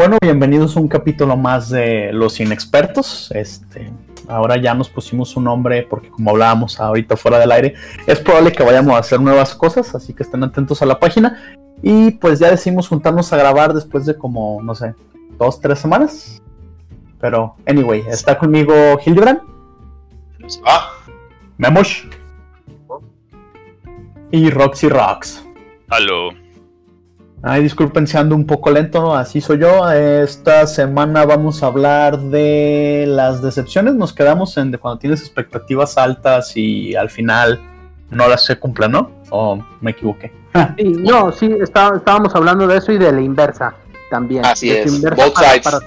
Bueno, bienvenidos a un capítulo más de Los Inexpertos. Este, ahora ya nos pusimos un nombre porque como hablábamos ahorita fuera del aire, es probable que vayamos a hacer nuevas cosas, así que estén atentos a la página. Y pues ya decidimos juntarnos a grabar después de como, no sé, dos, tres semanas. Pero, anyway, está conmigo Hildebrand. Ah, Memosh. Y Roxy Rocks. Aló. Ay, disculpen si ando un poco lento, así soy yo. Esta semana vamos a hablar de las decepciones. Nos quedamos en de cuando tienes expectativas altas y al final no las se cumplen, ¿no? ¿O me equivoqué? Sí, no, sí, está- estábamos hablando de eso y de la inversa también. Así es, both para, sides. para-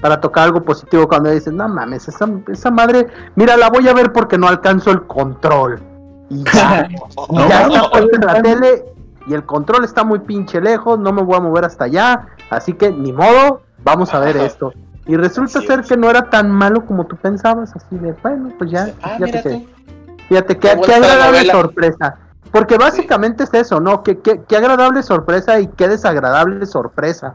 para tocar algo positivo cuando dices, no mames, esa, esa madre, mira, la voy a ver porque no alcanzo el control. Y ya, y No, ya no, está en la no. tele y el control está muy pinche lejos, no me voy a mover hasta allá, así que ni modo, vamos a ver Ajá. esto. Y resulta ser que no era tan malo como tú pensabas, así de, bueno, pues ya, Ah, tú. Fíjate, qué, agradable sorpresa. Porque básicamente es eso, ¿no? Qué, qué, qué agradable sorpresa y qué desagradable sorpresa.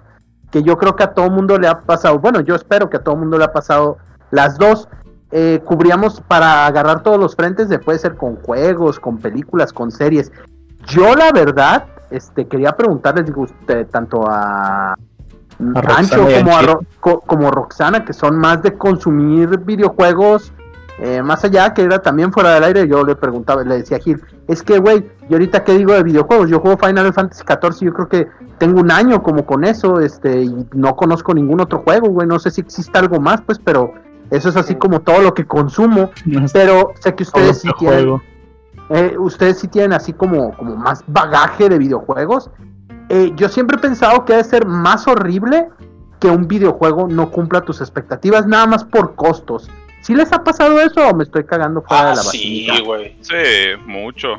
Que yo creo que a todo mundo le ha pasado. Bueno, yo espero que a todo mundo le ha pasado las dos. Eh, cubríamos para agarrar todos los frentes, de puede ser con juegos, con películas, con series. Yo, la verdad, este, quería preguntarles, digo, usted, tanto a, Roxana Ancho y como, a. Ro- co- como Roxana, que son más de consumir videojuegos eh, más allá, que era también fuera del aire, yo le preguntaba, le decía a Gil, es que, güey, ¿y ahorita qué digo de videojuegos? Yo juego Final Fantasy XIV, yo creo que tengo un año como con eso, este, y no conozco ningún otro juego, güey, no sé si existe algo más, pues, pero eso es así como todo lo que consumo, pero sé que ustedes sí tienen, juego. Eh, ustedes sí tienen así como, como más bagaje de videojuegos. Eh, yo siempre he pensado que debe ser más horrible que un videojuego no cumpla tus expectativas, nada más por costos. ¿Sí les ha pasado eso o me estoy cagando fuera Ah, de la sí, vacinita? güey. Sí, mucho.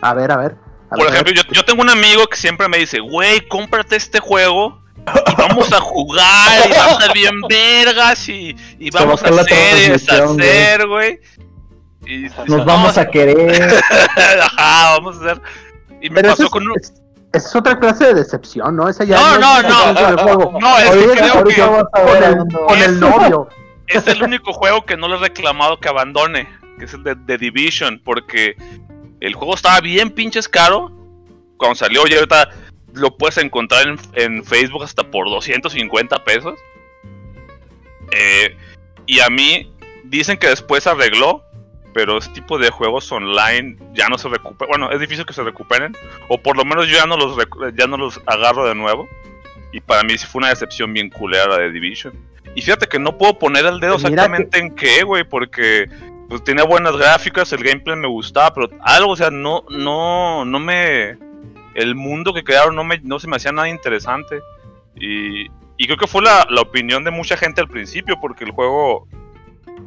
A ver, a ver. a Por ver, ejemplo, yo, yo tengo un amigo que siempre me dice, güey, cómprate este juego y vamos a jugar y vamos a estar bien vergas y, y vamos a a hacer y deshacer, güey. Y dice, Nos "No, vamos a querer. Ajá, vamos a hacer. Y me Pero pasó eso es, con un... es- otra clase de decepción, ¿no? Esa ya No, no, no. juego. No, es que creo que con el, con novio. es el único juego que no le he reclamado que abandone, que es el de, de Division, porque el juego estaba bien pinches caro cuando salió y ahorita lo puedes encontrar en, en Facebook hasta por 250 pesos. Eh, y a mí dicen que después arregló, pero ese tipo de juegos online ya no se recuperan. Bueno, es difícil que se recuperen, o por lo menos yo ya no los, ya no los agarro de nuevo. Y para mí sí fue una decepción bien culera de Division. Y fíjate que no puedo poner el dedo Pues mira exactamente en qué, güey, porque pues tenía buenas gráficas, el gameplay me gustaba, pero algo, o sea, no, no, no me, el mundo que crearon no me, no se me hacía nada interesante. Y, y creo que fue la, la opinión de mucha gente al principio, porque el juego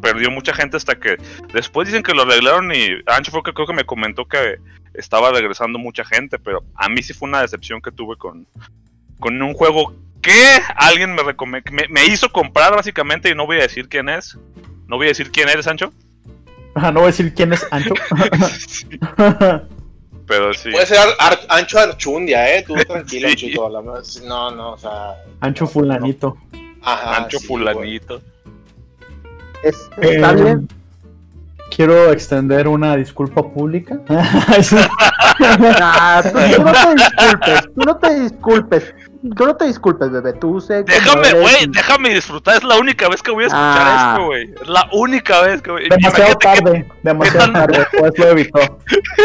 perdió mucha gente hasta que después dicen que lo arreglaron y Ancho fue que creo que me comentó que estaba regresando mucha gente, pero a mí sí fue una decepción que tuve con, con un juego que alguien me, me, me hizo comprar básicamente y no voy a decir quién es. No voy a decir quién eres, Ancho. Ajá, no voy a decir quién es Ancho. Sí, pero sí. Puede ser Ar- Ar- Ancho Archundia, eh. Tú tranquilo, Sí. Anchito. la verdad, sí, No, no, o sea. Ancho fulanito. Ajá. Ancho sí, fulanito. Es- está Eh, bien. Quiero extender una disculpa pública. Tú, tú no te disculpes, tú no te disculpes, tú no te disculpes, bebé, tú sé cómo Déjame, güey, y- déjame disfrutar. Es la única vez que voy a escuchar Ah. esto, güey. Es la única vez que voy demasiado Imagínate que- tarde, demasiado tarde, pues lo evitó.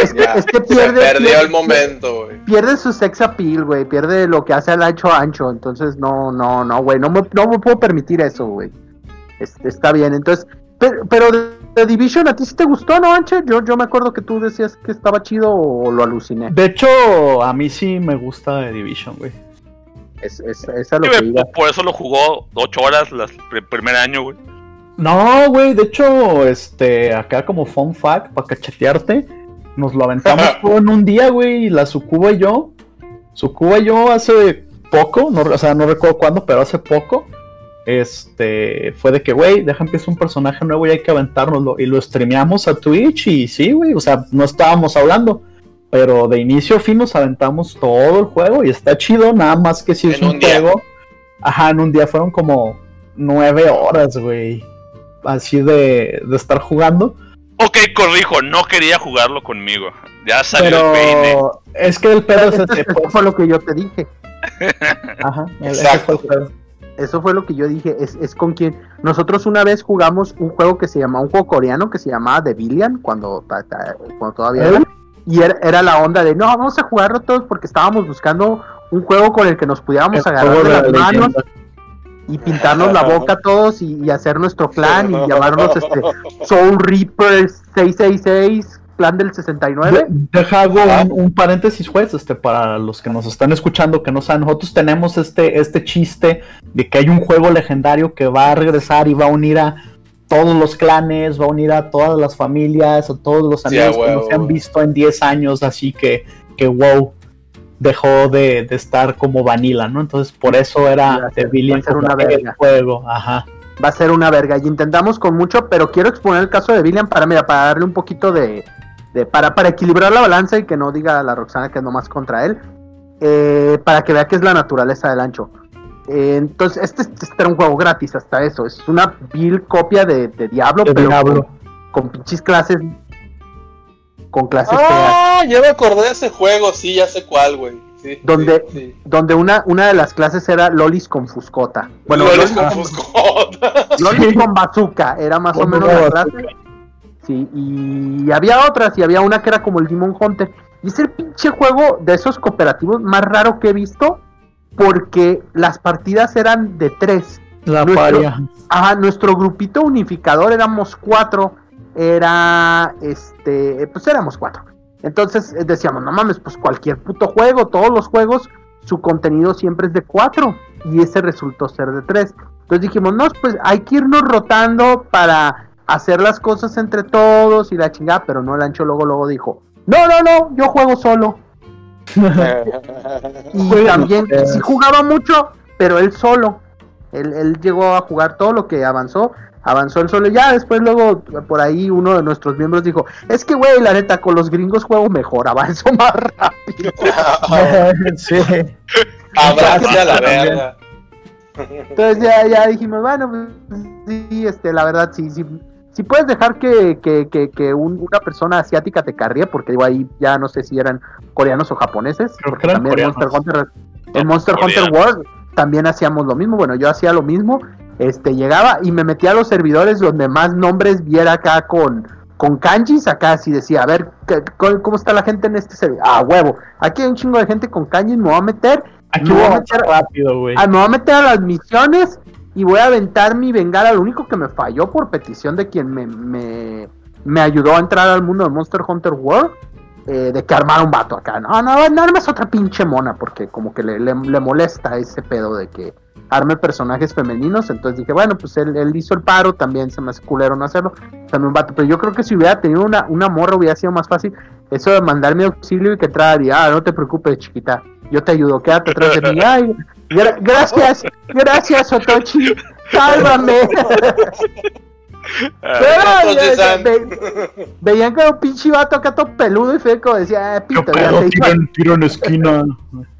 Es que, Ya, es que Se pierde, perdió pierde- el momento, güey. pierde su sex appeal, güey, pierde lo que hace al ancho ancho, entonces no, no, no, güey, no me, no me puedo permitir eso, güey. Es- está bien, entonces, pero, pero de, de Division, ¿a ti sí te gustó, no, Ancho? Yo, yo me acuerdo que tú decías que estaba chido o lo aluciné. De hecho, a mí sí me gusta The Division, güey. Es, es, es a lo Sí, que iba. por- eso lo jugó ocho horas las- el primer año, güey. No, güey, de hecho, este, acá como fun fact, para cachetearte, nos lo aventamos todo en un día, güey, y la Sucuba y yo. Sucuba y yo hace poco, no, o sea, no recuerdo cuándo, pero hace poco, este, fue de que, güey, deja empieza un personaje nuevo y hay que aventárnoslo. Y lo streameamos a Twitch y sí, güey, o sea, no estábamos hablando. Pero de inicio a fin nos aventamos todo el juego y está chido, nada más que si es un juego. Ajá, en un día fueron como nueve horas, güey. Así de, de estar jugando. Ok, corrijo, no quería jugarlo conmigo. Ya salió el peine. Pero es que el pedo es ese, Eso pues, fue lo que yo te dije. Ajá, el- ese Exacto. fue el pedo. Eso fue lo que yo dije. Es, es con quien. Nosotros una vez jugamos un juego que se llamaba, un juego coreano que se llamaba The Billion, cuando, ta- ta- cuando todavía ¿Eh? era. Y era, era la onda de, no, vamos a jugarlo todos porque estábamos buscando un juego con el que nos pudiéramos El agarrar de las la manos leyenda. y pintarnos la boca todos y, y hacer nuestro clan y llamarnos este Soul Reaper 666, plan del 69. De- Deja hago un, un paréntesis, juez, este, para los que nos están escuchando que no saben, nosotros tenemos este, este chiste de que hay un juego legendario que va a regresar y va a unir a todos los clanes, va a unir a todas las familias, a todos los Sí, amigos que no se han visto en 10 años, así que, que wow, dejó de, de estar como vanilla, ¿no? Entonces por eso era como una el juego, ajá. Va a ser una verga. Y intentamos con mucho, pero quiero exponer el caso de William para, mira, para darle un poquito de, de- para, para equilibrar la balanza y que no diga la Roxana que es nomás contra él, eh, para que vea que es la naturaleza del ancho. Eh, entonces, este, este era un juego gratis hasta eso. Es una vil copia de, de Diablo, pero Diablo. Con, con pinches clases. Con clases feas. Ah, ya me acordé de ese juego, sí, ya sé cuál, güey. Sí, ¿Dónde? sí, sí. Donde una, una de las clases era Lolis con Fuscota. Bueno, Lolis, con Fuscota. Lolis Sí. con Bazooka. Era más o menos la bazooka. clase. Sí, y había otras, y había una que era como el Demon Hunter. Y es el pinche juego de esos cooperativos más raro que he visto, porque las partidas eran de tres. La Nuestro- paria. Ajá, nuestro grupito unificador éramos cuatro. Era, este, pues éramos cuatro. Entonces eh, decíamos, no mames, pues cualquier puto juego, todos los juegos, su contenido siempre es de cuatro. Y ese resultó ser de tres. Entonces dijimos, no, pues hay que irnos rotando para hacer las cosas entre todos y la chingada. Pero no, el ancho luego, luego dijo, no, no, no, yo juego solo. Y también, sí jugaba mucho, pero él solo. Él, él llegó a jugar todo lo que avanzó. Avanzó él solo. Ya después, luego, por ahí, uno de nuestros miembros dijo: Es que, güey, la neta, con los gringos juego mejor, avanzo más rápido. sí. Abrace a la verga. Entonces, ya, ya dijimos: Bueno, pues sí, este, la verdad, sí, sí. Si puedes dejar que, que, que, que un- una persona asiática te cargue, porque digo ahí ya no sé si eran coreanos o japoneses. Porque también. Monster Hunter, en Monster Hunter. World también hacíamos lo mismo. Bueno, yo hacía lo mismo. Este, llegaba y me metía a los servidores donde más nombres viera acá con, con kanjis. Acá así decía, a ver, ¿qué- cómo, está la gente en este servidor? Ah, huevo. Aquí hay un chingo de gente con kanjis, me voy a meter. Aquí Me voy a meter- rápido, güey. Ah, me voy a meter a las misiones y voy a aventar mi bengala. Lo único que me falló por petición de quien me, me, me ayudó a entrar al mundo de Monster Hunter World. eh, de que armara un vato acá. No, no, no armes otra pinche mona. Porque como que le, le- le molesta ese pedo de que arme personajes femeninos. Entonces dije, bueno, pues él, él hizo el paro. También se me hace no hacerlo. También un vato. Pero yo creo que si hubiera tenido una, una morra hubiera sido más fácil. Eso de mandarme auxilio y que y, ah, no te preocupes, chiquita. Yo te ayudo, quédate atrás de mí. Gracias, gracias, Otochi. Sálvame. Ah, Pero, San- ve- veían que era un pinche vato acá todo peludo y feco. Decía, ¿Qué pito, ya pedo? te Tiro en, tiro en esquina.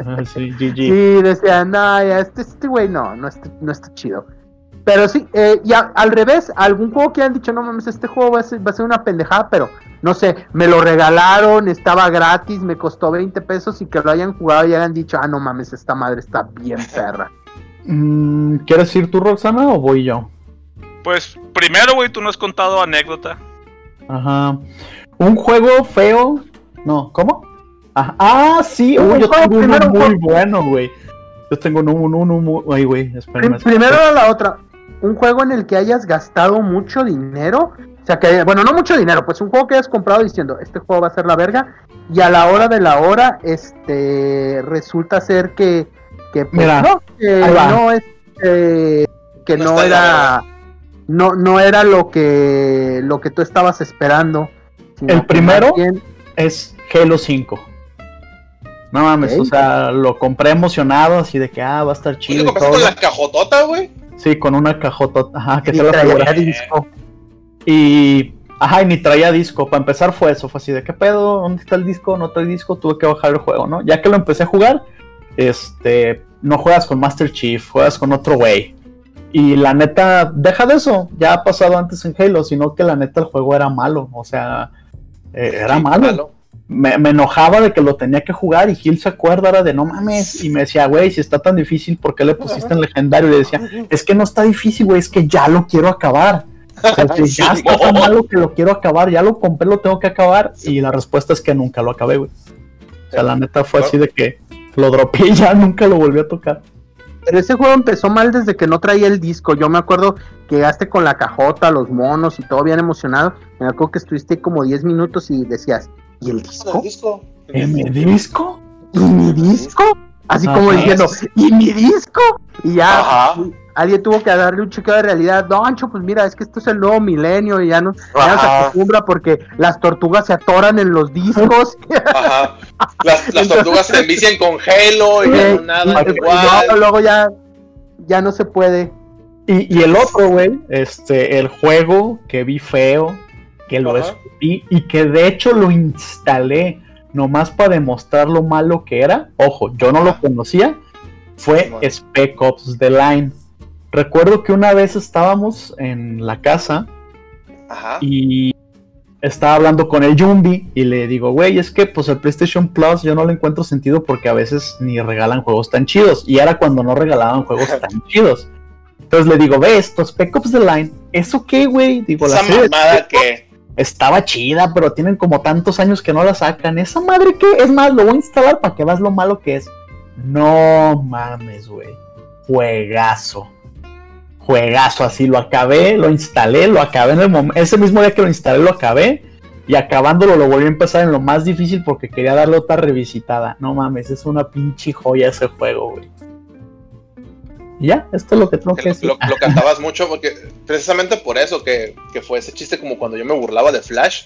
Ah, sí, GG. Sí, decían, no, ya, este este güey no, no está, no está chido. Pero sí, eh, y a- al revés, algún juego que han dicho, no mames, este juego va a, ser, va a ser una pendejada, pero no sé, me lo regalaron, estaba gratis, me costó 20 pesos y que lo hayan jugado y hayan dicho, ah, no mames, esta madre está bien perra. Mm, ¿Quieres ir tú, Roxana, o voy yo? Pues primero, güey, tú no has contado anécdota. Ajá. Un juego feo. No, ¿cómo? Ajá. Ah, sí. Un uy, yo tengo uno muy juego- bueno, güey. Yo tengo uno, uno, uno muy. Ay, güey, espérame. primero era la otra, un juego en el que hayas gastado mucho dinero, o sea que, bueno, no mucho dinero, pues un juego que hayas comprado diciendo, este juego va a ser la verga, y a la hora de la hora, este, resulta ser que, que pues, Mira, no, que no es, eh, que No no, era, no, no era lo que, lo que tú estabas esperando. El primero bien- Es Halo 5. No mames, o sea, lo compré emocionado, así de que, ah, va a estar ¿Y chido. lo y compraste todo. con la cajotota, güey? Sí, con una cajota, ajá, que y te la traía figura. disco. Y, ajá, y ni traía disco. Para empezar fue eso, fue así de, ¿qué pedo? ¿Dónde está el disco? No trae disco, tuve que bajar el juego, ¿no? Ya que lo empecé a jugar, este, no juegas con Master Chief, juegas con otro güey. Y la neta, deja de eso, ya ha pasado antes en Halo, sino que la neta el juego era malo, o sea, eh, era Sí, malo. Me, me enojaba de que lo tenía que jugar y Gil se acuerda ahora de no mames. Y me decía, güey, si está tan difícil, ¿por qué le pusiste en legendario? Y le decía, es que no está difícil, güey, es que ya lo quiero acabar. O sea, que ya está tan malo que lo quiero acabar, ya lo compré, lo tengo que acabar. Y la respuesta es que nunca lo acabé, güey. O sea, la neta fue así de que lo dropeé y ya nunca lo volví a tocar. Pero ese juego empezó mal desde que no traía el disco. Yo me acuerdo que llegaste con la cajota, los monos y todo bien emocionado. Me acuerdo que estuviste como 10 minutos y decías, ¿y el ¿El disco? ¿En mi disco? ¿Y mi disco? Así como diciendo, ¿y mi disco? Y ya Ajá. Alguien tuvo que darle un chequeo de realidad. No, Ancho, pues mira, es que esto es el nuevo milenio y ya no, ya no se acostumbra porque las tortugas se atoran en los discos. Ajá. Las, las tortugas se envician con Halo y ya no nada Y igual. luego, luego ya, ya no se puede. Y, y el otro, güey, este, el juego que vi feo, que lo Ajá. escupí y que de hecho lo instalé nomás para demostrar lo malo que era. Ojo, yo no lo conocía. Fue. Spec Ops The Line. Recuerdo que una vez estábamos en la casa Ajá. y estaba hablando con el Jumbi y le digo, güey, es que pues el PlayStation Plus yo no le encuentro sentido porque a veces ni regalan juegos tan chidos. Y era cuando no regalaban juegos tan chidos. Entonces le digo, ve esto, Spec Ops The Line, ¿eso qué, güey? Digo, la Esa de mamada que. estaba chida, pero tienen como tantos años que no la sacan. ¿Esa madre qué? Es más, lo voy a instalar para que veas lo malo que es. No mames, güey. Juegazo. Juegazo, así lo acabé, lo instalé, lo acabé en el momento. Ese mismo día que lo instalé, lo acabé. Y acabándolo, lo volví a empezar en lo más difícil porque quería darle otra revisitada. No mames, es una pinche joya ese juego, güey. Y ya, esto es lo que tengo que que decir. lo, lo cantabas mucho porque precisamente por eso que, que fue ese chiste como cuando yo me burlaba de Flash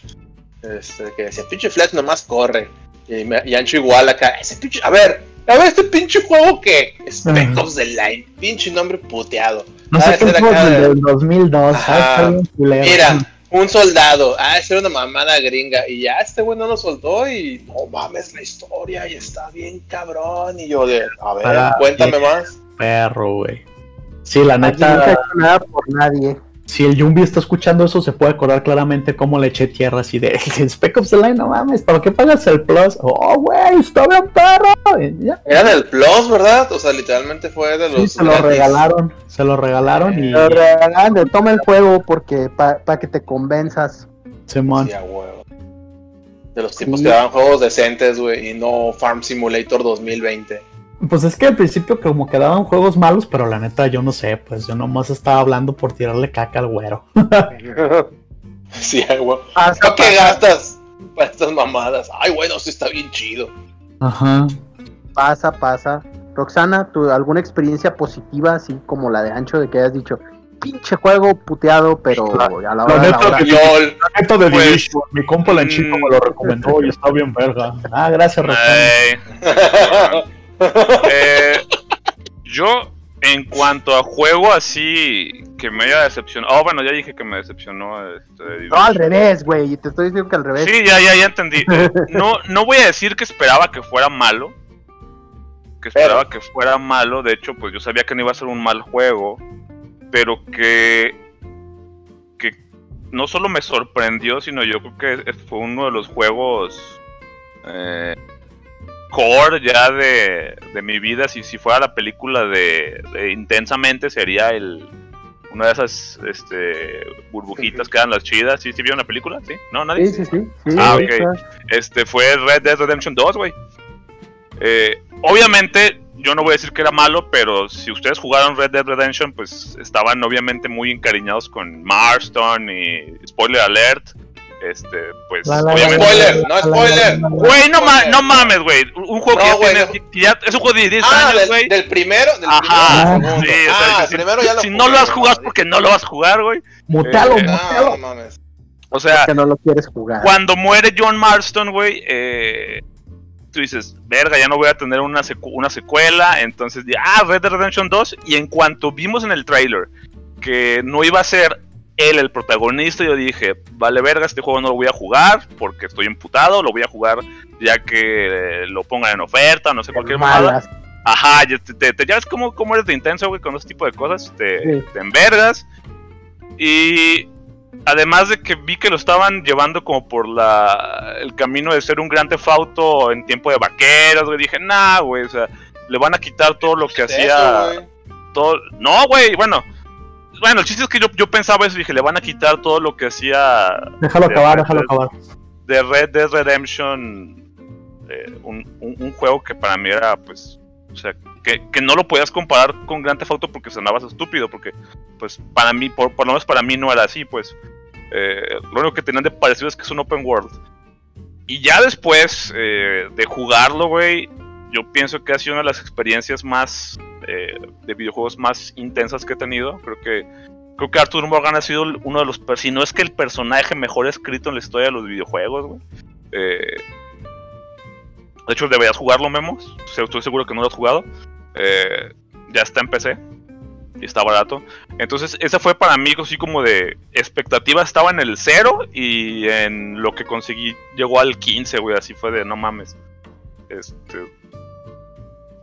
este, que decía pinche Flash nomás corre y, me, y Ancho igual acá ese pinche a ver a ver este pinche juego que Spec. Ops The Line pinche nombre puteado No Ah, sé ese qué de- del 2002, Ajá. ¿sabes? Está bien culero. mira un soldado ah esa era una mamada gringa y ya este güey no lo soltó y no mames la historia y está bien cabrón y yo de a ver Ah, cuéntame más perro, güey. Sí, la neta, hecho nada por nadie. Si el Jumbi está escuchando eso, se puede acordar claramente cómo le eché tierra así de Spec Ops The Line, no mames, ¿para qué pagas el plus? Oh, güey, está bien perro. Era del Plus verdad o sea literalmente fue de los Sí, se lo gratis. regalaron, se lo regalaron y Pero regalan de toma el juego porque para que te convenzas. Simón. Sí. De los tipos Sí. que daban juegos decentes, güey, y no Farm Simulator 2020. Pues es que al principio como que daban juegos malos, pero la neta yo no sé, pues yo nomás estaba hablando por tirarle caca al güero. sí, a huevo. Pasa, ¿Para qué gastas para estas mamadas? Ay, bueno, sí está bien chido. Ajá. pasa, pasa. Roxana, ¿tú, ¿alguna experiencia positiva así como la de Ancho de que hayas dicho, pinche juego puteado, pero a la hora de la hora? LOL. Esto de Pues, Division, mi compa la chico me lo recomendó y está bien verga. Ah, gracias, Roxana. Eh, yo, en cuanto a juego así que me haya decepcionado. Oh, bueno, ya dije que me decepcionó. Este, No, al revés, güey. Te estoy diciendo que al revés. Sí, ya, ya, ya entendí. No, no voy a decir que esperaba que fuera malo. Que esperaba que fuera malo. De hecho, pues yo sabía que no iba a ser un mal juego. Pero que. Que no solo me sorprendió, sino yo creo que fue uno de los juegos. eh, core ya de, de mi vida. Si, si fuera la película de, de Intensamente, sería el. Una de esas este, burbujitas que dan las chidas. ¿Sí, sí vieron la película? ¿Sí? ¿No? ¿Nadie? Sí, sí, sí. sí, Ah, ok. este fue Red Dead Redemption 2, güey. Eh, obviamente, yo no voy a decir que era malo, pero si ustedes jugaron Red Dead Redemption, pues estaban obviamente muy encariñados con Marston y spoiler alert. Este, pues La, la, obviamente. Spoiler, no spoiler. Güey, no, ma- no mames, güey. Un juego que No, ya güey, tiene. no. que ya- es un juego de 10 Ah, años, del, güey. del primero, del Ajá, primero. sí, o sea, ah, si- el primero ya lo Si no lo has jugado porque no lo vas a jugar, güey. Mutealo, Eh, No, mutealo. no mames. O sea, Que no lo quieres jugar. cuando muere John Marston, güey, eh, tú dices, verga, ya no voy a tener una, secu- una secuela. Entonces, ya, ah, Red Dead Redemption 2. Y en cuanto vimos en el trailer que no iba a ser él el protagonista, yo dije, vale, verga, este juego no lo voy a jugar porque estoy emputado. Lo voy a jugar ya que eh, lo pongan en oferta, no sé, cualquier mamada. Ajá, ya, te, te- te- ya ves cómo, cómo eres de intenso, güey, con ese tipo de cosas. Te, Sí. te envergas. Y además de que vi que lo estaban llevando como por la el camino de ser un gran tefauto en tiempo de vaqueros, güey, dije, nah, güey, o sea, le van a quitar todo lo que Eso, hacía. güey. todo... No, güey, bueno. Bueno, el chiste es que yo, yo pensaba eso y dije, le van a quitar todo lo que hacía Déjalo acabar, Red déjalo acabar. de Red Dead Redemption. eh, un, un- un juego que para mí era, pues, o sea, que, que no lo podías comparar con Grand Theft Auto porque sonabas estúpido, porque, pues, para mí, por, por lo menos para mí no era así, pues. Eh, lo único que tenían de parecido es que es un open world. Y ya después eh, de jugarlo, güey, yo pienso que ha sido una de las experiencias más eh, de videojuegos más intensas que he tenido. Creo que creo que Arthur Morgan ha sido uno de los, si no es que el personaje mejor escrito en la historia de los videojuegos, güey. Eh, de hecho, deberías jugarlo, Memos. Estoy seguro que no lo has jugado. Eh, ya está en PC. Y está barato. Entonces, esa fue para mí así como de expectativa. Estaba en el 0 y en lo que conseguí llegó al 15, güey. Así fue de no mames. Este,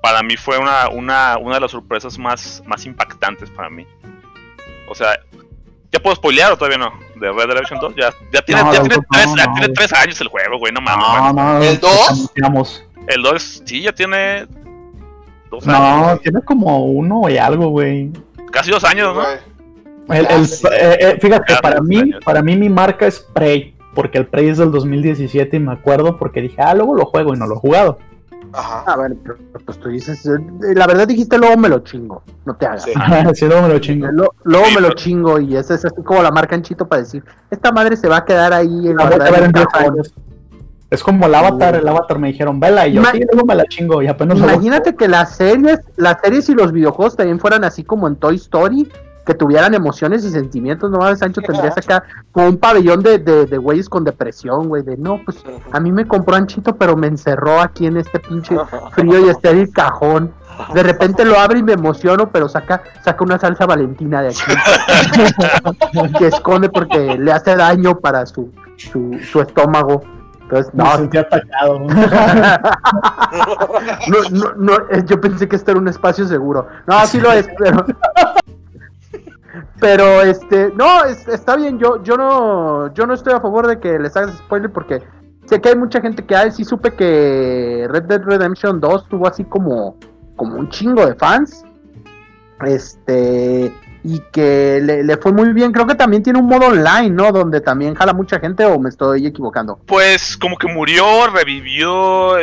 para mí fue una, una, una de las sorpresas más, más impactantes para mí. O sea, ¿ya puedo spoilear o todavía no? De Red Dead Redemption 2. Ya, ya tiene, No, ya no, tiene, no, tres, no, ya no. tiene tres años el juego, güey. No mames. No, no. ¿El dos? anunciamos. El 2 sí, ya tiene dos No, años. tiene como uno y algo, güey. Casi dos años, ¿no? El, el- eh, eh, fíjate, Casi para mí, años. para mí mi marca es Prey, porque el Prey es del 2017 y me acuerdo porque dije, ah, luego lo juego y no lo he jugado. Ajá. A ver, pero, pues tú dices, eh, la verdad dijiste luego me lo chingo, no te hagas. Sí. si luego me lo chingo. Lo- luego Sí, me lo pero- chingo y esa es así como la marca en chito para decir, esta madre se va a quedar ahí en La voy a guardada ver en en un 10 cajón. años. Es como el Avatar, el Avatar me dijeron, vela, y yo Ima- sí, luego me la chingo y apenas lo- Imagínate que las series, las series y los videojuegos también fueran así como en Toy Story, que tuvieran emociones y sentimientos, no mames, Sancho tendrías acá como un pabellón de, de, de güeyes con depresión, güey, de no, pues a mí me compró Anchito, pero me encerró aquí en este pinche frío y estéril cajón. De repente lo abre y me emociono, pero saca, saca una salsa valentina de aquí que esconde porque le hace daño para su, su, su estómago. Entonces, me no, sentí atacado. no, no, no, eh, yo pensé que esto era un espacio seguro. No, así lo es, pero. Pero este, no, es- está bien, yo, yo no, yo no estoy a favor de que les hagas spoiler porque sé que hay mucha gente que, ay, sí supe que Red Dead Redemption 2 tuvo así como, como un chingo de fans. Este, y que le, le fue muy bien. Creo que también tiene un modo online, ¿no? Donde también jala mucha gente o me estoy equivocando. Pues como que murió, revivió.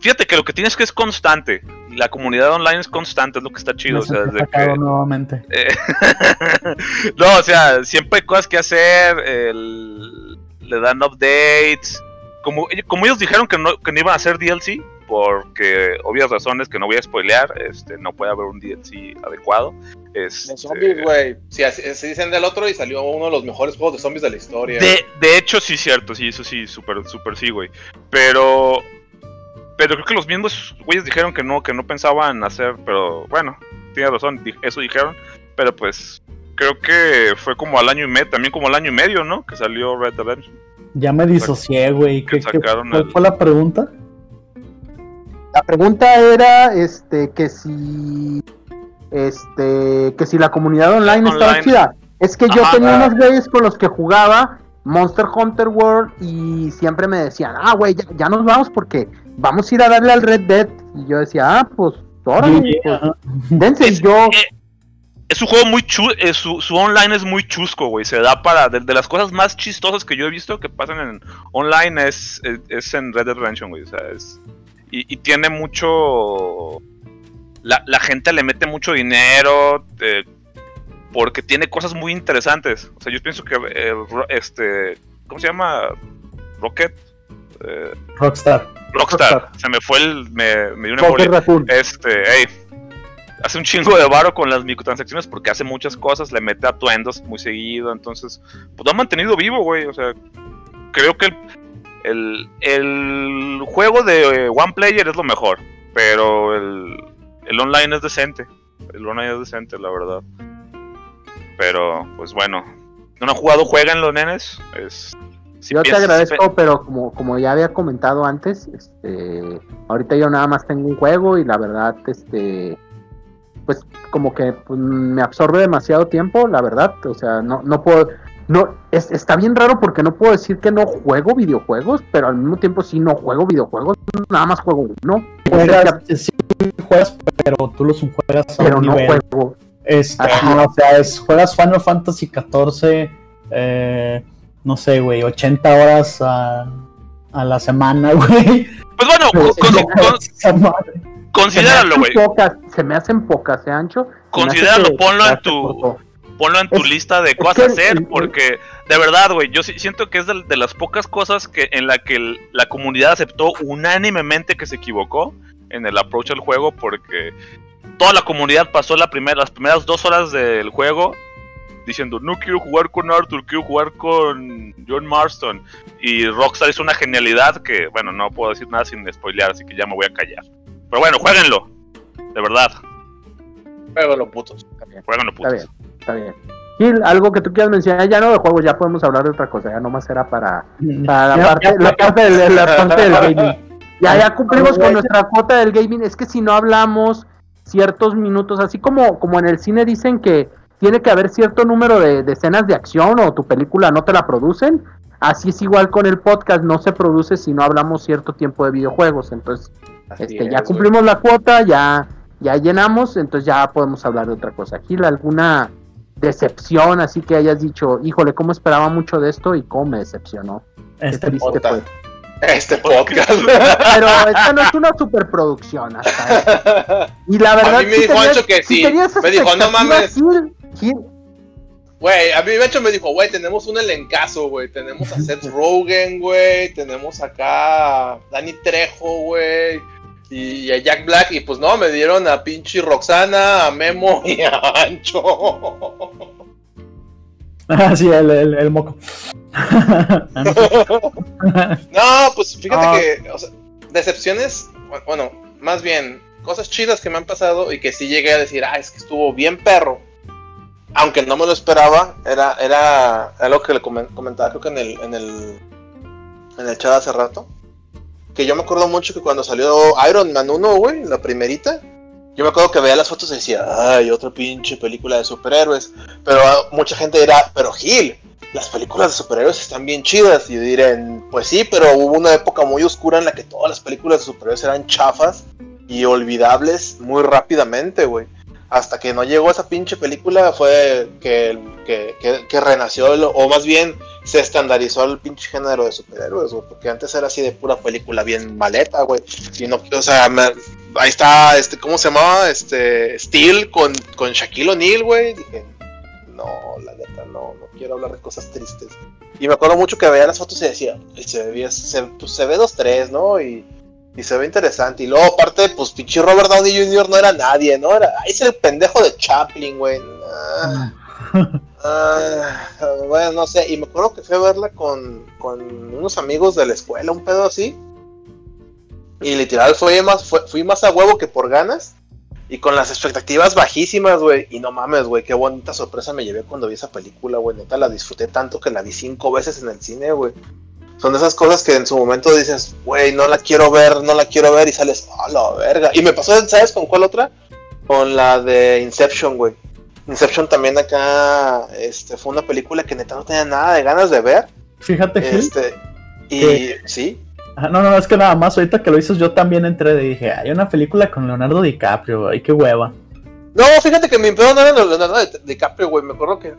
Fíjate que lo que tienes que es constante. La comunidad online es constante, es lo que está chido. me O sea, sentí de atacado que, nuevamente. eh, no, o sea, siempre hay cosas que hacer. el- le dan updates. Como, como ellos dijeron que no, que no iban a hacer DLC, porque obvias razones que no voy a spoilear, este, no puede haber un DLC adecuado. Este, De zombies, güey. Sí, así dicen del otro y salió uno de los mejores juegos de zombies de la historia. De, de hecho, sí, cierto, sí, eso sí, súper, súper sí, güey. Pero. Pero creo que los mismos güeyes dijeron que no, que no pensaban hacer, pero bueno, tiene razón, eso dijeron. Pero pues, creo que fue como al año y medio, también como al año y medio, ¿no? Que salió Red Dead Redemption. Ya me disocié, güey. que ¿Qué, cuál el- fue la pregunta? La pregunta era este que si este que si la comunidad online, estaba chida. Es que yo tenía unos güeyes con los que jugaba Monster Hunter World y siempre me decían, "Ah, güey, ya, ya nos vamos porque vamos a ir a darle al Red Dead." Y yo decía, "Ah, pues órale, Sí, pues, ajá. dense." Es- yo eh, Es un juego muy chu eh, su, su online es muy chusco, güey. Se da para. De, de las cosas más chistosas que yo he visto que pasan en online es, es, es en Red Dead Redemption, güey. O sea, es. Y, y tiene mucho. La, la gente le mete mucho dinero. eh, porque tiene cosas muy interesantes. O sea, yo pienso que el ro- este. ¿Cómo se llama? Rocket. Eh, Rockstar. Rockstar. Rockstar. Se me fue el. Me, me dio una Rocket. Raccoon. Este, hey, hace un chingo de varo con las microtransacciones porque hace muchas cosas, le mete atuendos muy seguido, entonces, pues lo ha mantenido vivo, güey. O sea, creo que el, el, el juego de eh, One Player es lo mejor, pero el, el online es decente. El online es decente, la verdad. Pero, pues bueno, no han jugado, jueguen los nenes. Es, Si Yo te agradezco, pero como, como ya había comentado antes, este, ahorita yo nada más tengo un juego y la verdad, este, pues como que pues, me absorbe demasiado tiempo, la verdad, o sea, no, no puedo, no, es- está bien raro porque no puedo decir que no juego videojuegos, pero al mismo tiempo sí no juego videojuegos, nada más juego uno, Juegas, sí juegas, pero tú los juegas a pero un no nivel. juego. Este, Ajá. o sea, es, juegas Final Fantasy XIV, eh, no sé, güey, 80 horas a, a la semana, güey. Pues bueno, con- considéralo, güey. se me hacen pocas, ¿eh, Ancho? Considéralo, ponlo en tu-. Ponlo en tu Es- lista de cosas a hacer, el- porque de verdad, güey, yo siento que es de, de las pocas cosas que en la que el- la comunidad aceptó unánimemente que se equivocó en el approach al juego, porque toda la comunidad pasó la primera, las primeras dos horas del juego diciendo no quiero jugar con Arthur, quiero jugar con John Marston. Y Rockstar hizo una genialidad que, bueno, no puedo decir nada sin spoilear, así que ya me voy a callar. Pero bueno, jueguenlo, de verdad, Juego los putos. jueguenlo, Está putos. bien, está bien. Gil, algo que tú quieras mencionar, ya no de juegos, ya podemos hablar de otra cosa, ya nomás era para, para la, parte, ya- la, parte del, la parte del gaming. Ya, ya cumplimos con nuestra cuota del gaming, es que si no hablamos ciertos minutos, así como, como en el cine dicen que tiene que haber cierto número de, de escenas de acción o tu película no te la producen, así es igual con el podcast, no se produce si no hablamos cierto tiempo de videojuegos, entonces este, es, ya güey. cumplimos la cuota, ya, ya llenamos, entonces ya podemos hablar de otra cosa. Gil, ¿alguna decepción así que hayas dicho, híjole, cómo esperaba mucho de esto y cómo me decepcionó? Qué Este, triste Puta. fue. Este podcast. Pero esta no es una superproducción hasta. Y la verdad A mí me dijo tenías- Ancho que sí. Me dijo, no mames. Güey, a mí de hecho me dijo, güey, tenemos un elencazo, güey. Tenemos a Seth Rogen, güey. Tenemos acá a Danny Trejo, güey. Y a Jack Black. Y pues no, me dieron a pinche Roxana, a Memo y a Ancho. Ah, sí, el, el, el moco. No pues fíjate Ah. que, o sea, decepciones, bu- bueno, más bien, cosas chidas que me han pasado y que sí llegué a decir, ah, es que estuvo bien perro. Aunque no me lo esperaba, era, era algo que le comen- comentaba creo que en el, en el, en el chat hace rato. Que yo me acuerdo mucho que cuando salió Iron Man 1, güey, la primerita, yo me acuerdo que veía las fotos y decía, ay, otra pinche película de superhéroes. Pero mucha gente dirá, pero Gil, las películas de superhéroes están bien chidas. Y diré, pues sí, pero hubo una época muy oscura en la que todas las películas de superhéroes eran chafas y olvidables muy rápidamente, güey. Hasta que no llegó esa pinche película fue que, que, que- renació, o más bien se estandarizó el pinche género de superhéroes, güey. Porque antes era así de pura película bien maleta, güey. Y no, o sea, ahí está, este, ¿cómo se llamaba? Este, Steel con, con Shaquille O'Neal, güey. Dije, no, la no, no quiero hablar de cosas tristes. Y me acuerdo mucho que veía las fotos y decía, "Ay, se, veía, se, pues, se ve dos, tres, ¿no? Y, y se ve interesante. Y luego, aparte, pues pinche Robert Downey Jr. no era nadie, ¿no? Era, ahí es el pendejo de Chaplin, güey. Ah, ah, bueno, no sé. Y me acuerdo que fui a verla con, con unos amigos de la escuela, un pedo así. Y literal fue más, fue- fui más a huevo que por ganas. Y con las expectativas bajísimas, güey. Y no mames, güey, qué bonita sorpresa me llevé cuando vi esa película, güey. Neta, la disfruté tanto que la vi cinco veces en el cine, güey. Son de esas cosas que en su momento dices, güey, no la quiero ver, no la quiero ver. Y sales, a la verga. Y me pasó, ¿sabes con cuál otra? Con la de Inception, güey. Inception también acá, este, fue una película que neta no tenía nada de ganas de ver. Fíjate. Este, y ¿Qué? sí, No, no, es que nada más ahorita que lo dices yo también entré y dije, hay una película con Leonardo DiCaprio, ay, qué hueva. No, fíjate que mi pedo no era Leonardo Di- DiCaprio, güey. Me acuerdo que,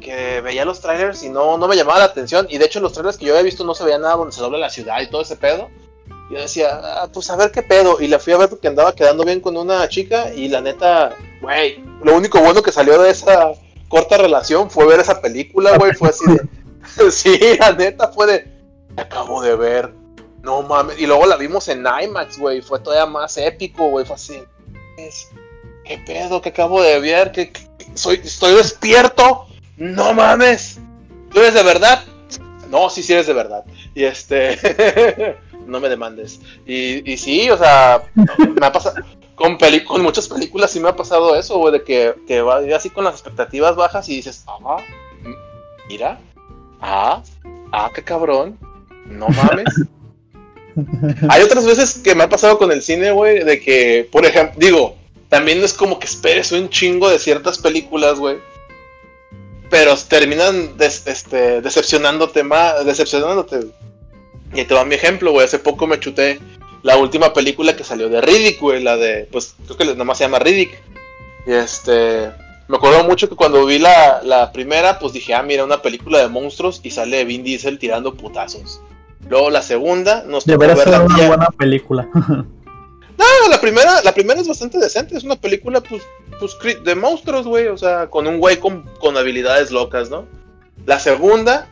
que, veía los trailers y no, no me llamaba la atención. Y de hecho, los trailers que yo había visto no se veía nada donde se dobla la ciudad y todo ese pedo. Yo decía, ah, pues a ver qué pedo. Y la fui a ver porque andaba quedando bien con una chica. Y la neta, güey, lo único bueno que salió de esa corta relación fue ver esa película, güey. Fue así de. sí, la neta fue de. Acabo de ver. No mames. Y luego la vimos en IMAX, güey. Fue todavía más épico, güey. Fue así. ¿Qué pedo que acabo de ver? ¿Qué, soy, ¿Estoy despierto? No mames. ¿Tú eres de verdad? No, sí, sí eres de verdad. Y este... no me demandes. Y, sí, o sea, me ha pasado... Con, peli con muchas películas sí me ha pasado eso, güey, de que, que va así con las expectativas bajas y dices, ah, mira, ah, ah, qué cabrón. No mames. Hay otras veces que me ha pasado con el cine, güey, de que, por ejemplo, digo, también es como que esperes un chingo de ciertas películas, güey. Pero terminan este, decepcionándote más, decepcionándote. Y te va mi ejemplo, güey. Hace poco me chuté la última película que salió de Riddick, güey. La de, pues, creo que nomás se llama Riddick. Y este, me acuerdo mucho que cuando vi la primera, pues dije, ah, mira, una película de monstruos y sale Vin Diesel tirando putazos. Luego la segunda nos tocó Debería ver ser la una tía- buena película. no, la primera, la primera es bastante decente, es una película pues, pues de monstruos, güey, o sea, con un güey con, con habilidades locas, ¿no? La segunda,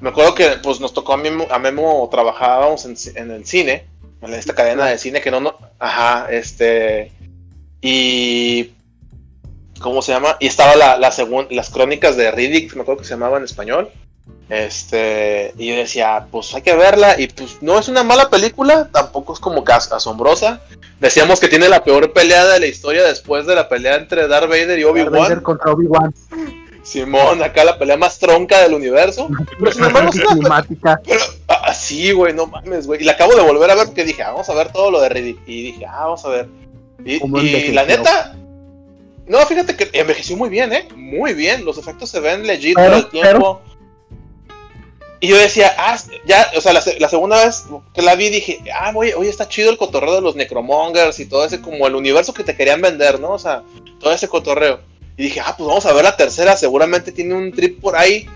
me acuerdo que pues nos tocó a Memo, a Memo trabajábamos en, en el cine, en esta cadena de cine que no, no, ajá, este, y, ¿cómo se llama? Y estaba la, la las crónicas de Riddick, me acuerdo que se llamaba en español, este, y yo decía, pues hay que verla, y pues no es una mala película, tampoco es como que as- asombrosa. Decíamos que tiene la peor pelea de la historia después de la pelea entre Darth Vader y Obi-Wan. contra Obi-Wan. Simón, acá la pelea más tronca del universo. Pero sin embargo, es una- pero así, güey, no mames, güey. Y la acabo de volver a ver porque dije, ah, vamos a ver todo lo de Riddick. Y dije, ah, vamos a ver. Y, la neta, no, fíjate que envejeció muy bien, ¿eh? Muy bien. Los efectos se ven legit Pero- todo el tiempo. Y yo decía, ah, ya, o sea, la, la segunda vez que la vi dije, ah, oye, oye, está chido el cotorreo de los Necromongers y todo ese, como el universo que te querían vender, ¿no? O sea, todo ese cotorreo. Y dije, ah, pues vamos a ver la tercera, seguramente tiene un trip por ahí.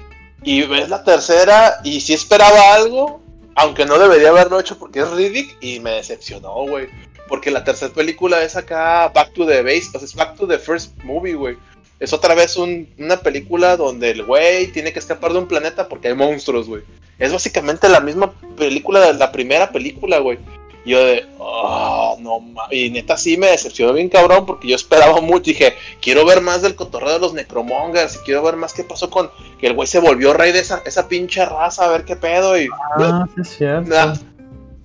Y ves la tercera y sí esperaba algo, aunque no debería haberlo hecho porque es Riddick y me decepcionó, güey. Porque la tercera película es acá Back to the Base, o sea, es Back to the First Movie, güey. Es otra vez un- una película donde el güey tiene que escapar de un planeta porque hay monstruos, güey. Es básicamente la misma película de la primera película, güey. Y yo de, oh, no mames. Y neta sí me decepcionó bien cabrón porque yo esperaba mucho. Dije, quiero ver más del cotorreo de los Necromongers y quiero ver más qué pasó con que el güey se volvió rey de esa, esa pinche raza, a ver qué pedo. Y, Ah, sí es cierto. nah.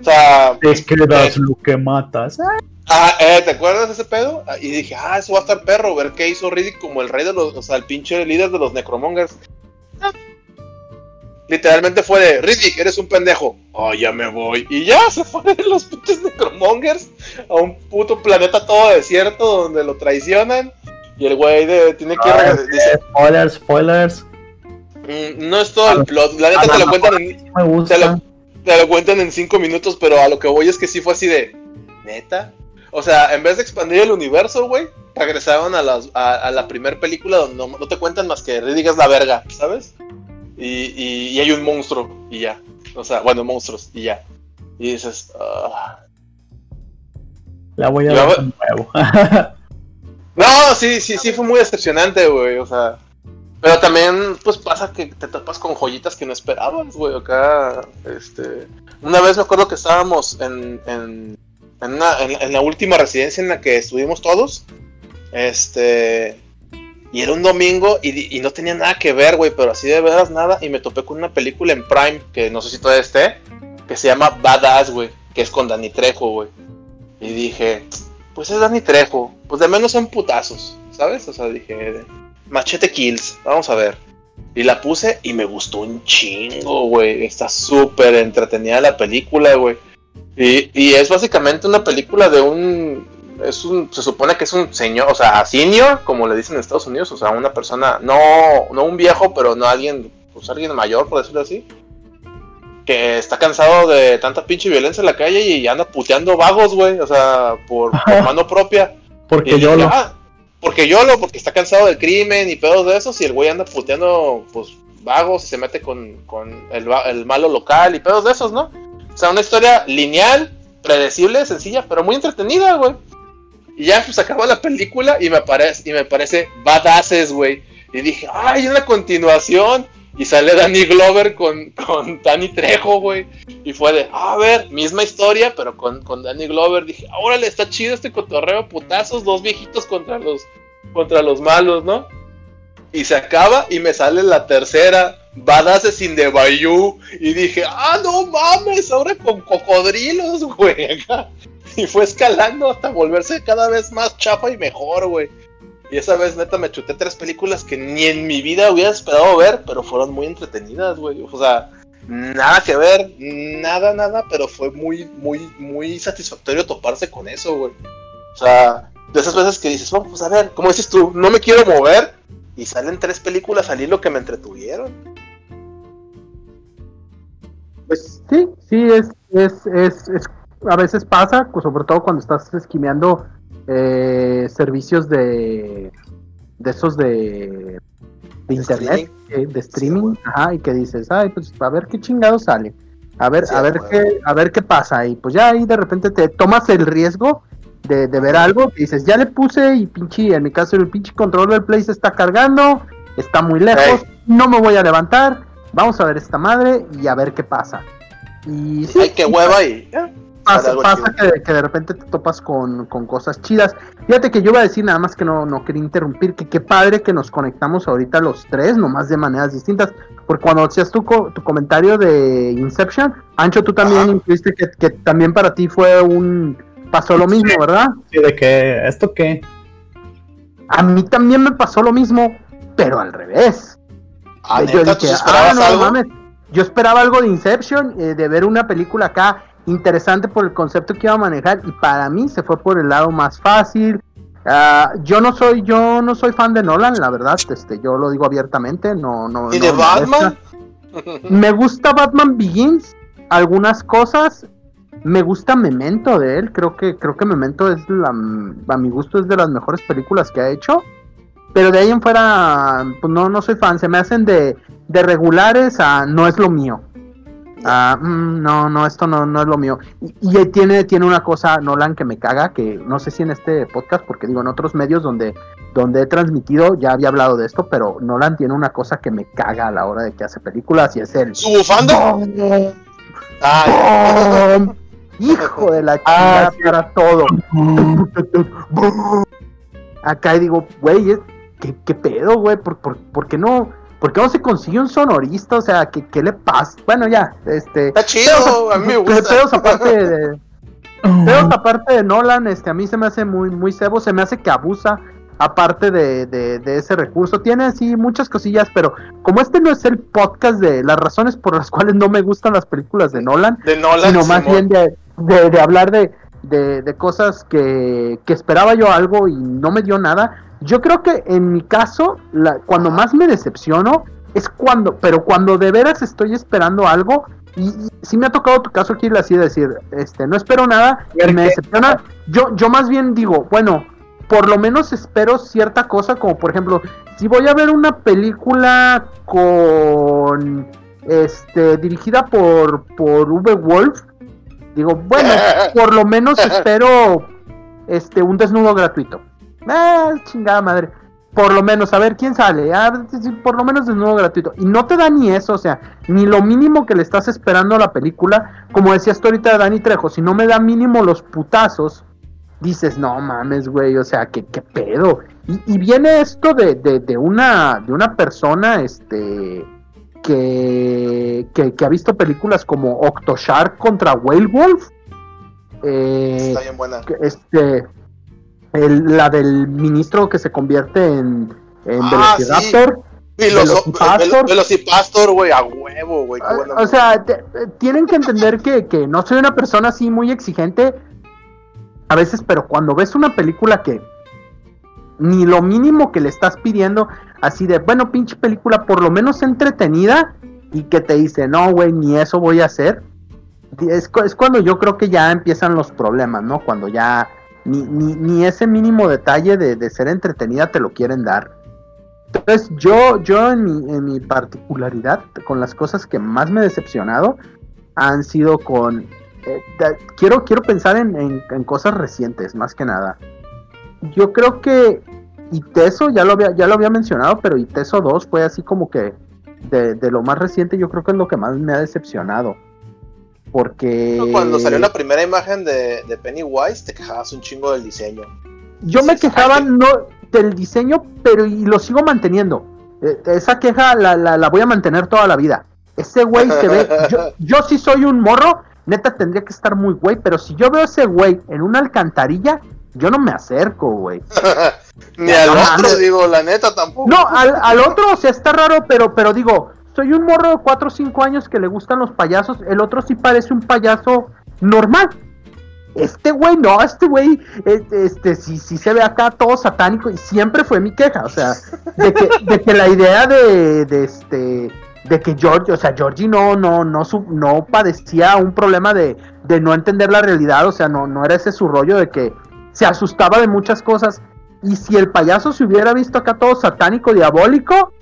O sea, Te quedas lo que matas. Ah, Ah, eh, ¿te acuerdas de ese pedo? Ah, Y dije, ah, eso va a estar perro, ver qué hizo Riddick como el rey de los, o sea, el pinche líder de los Necromongers. Ah. Literalmente fue de, Riddick, eres un pendejo. Oh, ya me voy. Y ya se fue de los pinches Necromongers a un puto planeta todo desierto donde lo traicionan. Y el güey de- tiene que... Ah, dice, Spoilers, spoilers. "Mm, no es todo el plot. La neta A te lo lo cuentan en, Me gusta. Te lo- te lo cuentan en cinco minutos, pero a lo que voy es que sí fue así de. ¿Neta? O sea, en vez de expandir el universo, güey, regresaron a, las, a, a la primera película donde no, no te cuentan más que Riddick es la verga, ¿sabes? Y, y, y hay un monstruo, y ya. O sea, bueno, monstruos, y ya. Y dices, ah. La voy a Yo- ver de nuevo. No, sí, sí, sí, fue muy decepcionante, güey, o sea. Pero también, pues pasa que te topas con joyitas que no esperabas, güey, acá, este... Una vez me acuerdo que estábamos en, en, en, la última residencia en la que estuvimos todos, este... Y era un domingo y no tenía nada que ver, güey, pero así de veras nada, y me topé con una película en Prime, que no sé si todavía esté, que se llama Badass, güey, que es con Dani Trejo, güey. Y dije, pues es Dani Trejo, pues de menos son putazos, ¿sabes? O sea, dije, Machete Kills, vamos a ver. Y la puse y me gustó un chingo, güey. Está súper entretenida la película, güey. Y, y es básicamente una película de un... Es un, se supone que es un señor, o sea, senior, como le dicen en Estados Unidos, o sea, una persona, no, no un viejo, pero no alguien, pues alguien mayor, por decirlo así, que está cansado de tanta pinche violencia en la calle y anda puteando vagos, güey, o sea, por, por mano propia. Porque yo lo. "Ah, porque yo lo, porque está cansado del crimen y pedos de esos, y el güey anda puteando, pues, vagos y se mete con, con el, el malo local y pedos de esos, ¿no? O sea, una historia lineal, predecible, sencilla, pero muy entretenida, güey. Y ya, pues, acaba la película y me parece, y me parece badasses, güey. Y dije, ¡ay, una continuación! Y sale Danny Glover con, con Danny Trejo, güey. Y fue de, "Ah, a ver, misma historia, pero con, con Danny Glover. Dije, órale, está chido este cotorreo, putazos, dos viejitos contra los, contra los malos, ¿no? Y se acaba y me sale la tercera, Badasses in the Bayou. Y dije, ah, no mames, ahora con cocodrilos, güey. Y fue escalando hasta volverse cada vez más chafa y mejor, güey. Y esa vez, neta, me chuté tres películas que ni en mi vida hubiera esperado ver, pero fueron muy entretenidas, güey. O sea, nada que ver, nada, nada, pero fue muy, muy, muy satisfactorio toparse con eso, güey. O sea, de esas veces que dices, vamos pues a ver, como dices tú, no me quiero mover, y salen tres películas al hilo que me entretuvieron. Pues sí, sí, es, es, es, es a veces pasa, pues, sobre todo cuando estás esquimeando eh, servicios de, de esos de, de internet, eh, de streaming, ajá, y que dices, ay, pues a ver qué chingado sale, a ver, Sí, a ver bueno. qué, a ver qué pasa, y pues ya ahí de repente te tomas el riesgo de, de ver algo, y dices, ya le puse, y pinche, en mi caso el pinche control del play se está cargando, está muy lejos, no me voy a levantar, vamos a ver esta madre y a ver qué pasa. Y sí, Ay, qué hueva y pasa, algo pasa que, que de repente te topas con, con cosas chidas. Fíjate que yo iba a decir nada más que no, no quería interrumpir, que qué padre que nos conectamos ahorita los tres, nomás de maneras distintas. Porque cuando hacías tu, tu comentario de Inception, Ancho, tú también incluiste que, que también para ti fue un... Pasó lo mismo, ¿verdad? Sí, de que, ¿esto qué? A mí también me pasó lo mismo, pero al revés. Ah, yo neta, ¿tú dije, ah, no algo? mames. Yo esperaba algo de Inception, eh, de ver una película acá interesante por el concepto que iba a manejar y para mí se fue por el lado más fácil. Ah, yo no soy yo no soy fan de Nolan, la verdad, este yo lo digo abiertamente, no no ¿Y no de me Batman? gusta. Me gusta Batman Begins, algunas cosas me gusta Memento de él, creo que creo que Memento es la a mi gusto es de las mejores películas que ha hecho. Pero de ahí en fuera, pues no, no soy fan. Se me hacen de, de regulares a no es lo mío. Ah, no, no, esto no, no es lo mío. Y, y tiene, tiene una cosa, Nolan, que me caga, que no sé si en este podcast, porque digo, en otros medios donde, donde he transmitido, ya había hablado de esto, pero Nolan tiene una cosa que me caga a la hora de que hace películas y es el... ¿Su bufanda? Ah, ¡Bum! Hijo de la Ah, chingada sí. para todo. Acá y digo, güey, es- ¿qué, qué pedo, güey? ¿Por, por, por qué no? ¿Por qué no se consigue un sonorista? O sea, ¿qué, qué le pasa? Bueno, ya, este. está chido, a mí me Pedos gusta. aparte de. Pedos aparte de Nolan, este, a mí se me hace muy, muy cebo, se me hace que abusa aparte de, de, de ese recurso. Tiene así muchas cosillas, pero como este no es el podcast de las razones por las cuales no me gustan las películas de Nolan, De Nolan, sino más Simón. bien de, hablar de, cosas que, que esperaba yo algo y no me dio nada. Yo creo que en mi caso, la, cuando más me decepciono es cuando, pero cuando de veras estoy esperando algo, y, y sí me ha tocado tu caso aquí, así de decir, este, no espero nada, y me decepciona. Yo, yo más bien digo, bueno, por lo menos espero cierta cosa, como por ejemplo, si voy a ver una película con este dirigida por por V Wolf, digo, bueno, por lo menos espero este un desnudo gratuito. Ah, chingada madre. Por lo menos, a ver quién sale. Ah, por lo menos desnudo gratuito. Y no te da ni eso, o sea, ni lo mínimo que le estás esperando a la película. Como decías tú ahorita de Dani Trejo, si no me da mínimo los putazos, dices, no mames, güey, o sea, ¿qué, qué pedo? Y, y viene esto de, de, de una, de una persona, este, que, que, que ha visto películas como Octoshark contra Whale Wolf. Eh, Está bien buena. este, el- la del ministro que se convierte en, en Ah, Velociraptor. Velocipastor. Velo- Velocipastor, güey, a huevo, güey. Ah. O sea, te- eh, tienen que entender que, que no soy una persona así muy exigente a veces, pero cuando ves una película que ni lo mínimo que le estás pidiendo, así de, bueno, pinche película, por lo menos entretenida, y que te dice, no, güey, ni eso voy a hacer, es, cu- es cuando yo creo que ya empiezan los problemas, ¿no? Cuando ya ni, ni, ni ese mínimo detalle de, de ser entretenida te lo quieren dar. Entonces yo, yo en mi, en mi particularidad, con las cosas que más me he decepcionado, han sido con... eh, da- quiero, quiero pensar en, en- en cosas recientes, más que nada. Yo creo que Iteso, ya lo había, ya lo había mencionado, pero Iteso 2 fue así como que de, de lo más reciente, yo creo que es lo que más me ha decepcionado. Porque... Cuando salió la primera imagen de, de Pennywise, te quejabas un chingo del diseño. Yo me quejaba "Ay, no del diseño, pero y lo sigo manteniendo. Eh, esa queja la, la, la voy a mantener toda la vida. Ese güey se ve. Yo, yo sí soy un morro, neta tendría que estar muy güey, pero si yo veo a ese güey en una alcantarilla, yo no me acerco, güey. Ni al No otro, digo, la neta tampoco. No, al, al otro, o sea, está raro, pero, pero digo, soy un morro de 4 o 5 años que le gustan los payasos. El otro sí parece un payaso normal. Este güey no, este güey, este, este sí, sí se ve acá todo satánico y siempre fue mi queja, o sea, de que, de que la idea de, de este, de que George, o sea, Georgie no, no, no, no padecía un problema de, de no entender la realidad, o sea, no, no era ese su rollo de que se asustaba de muchas cosas. Y si el payaso se hubiera visto acá todo satánico, diabólico,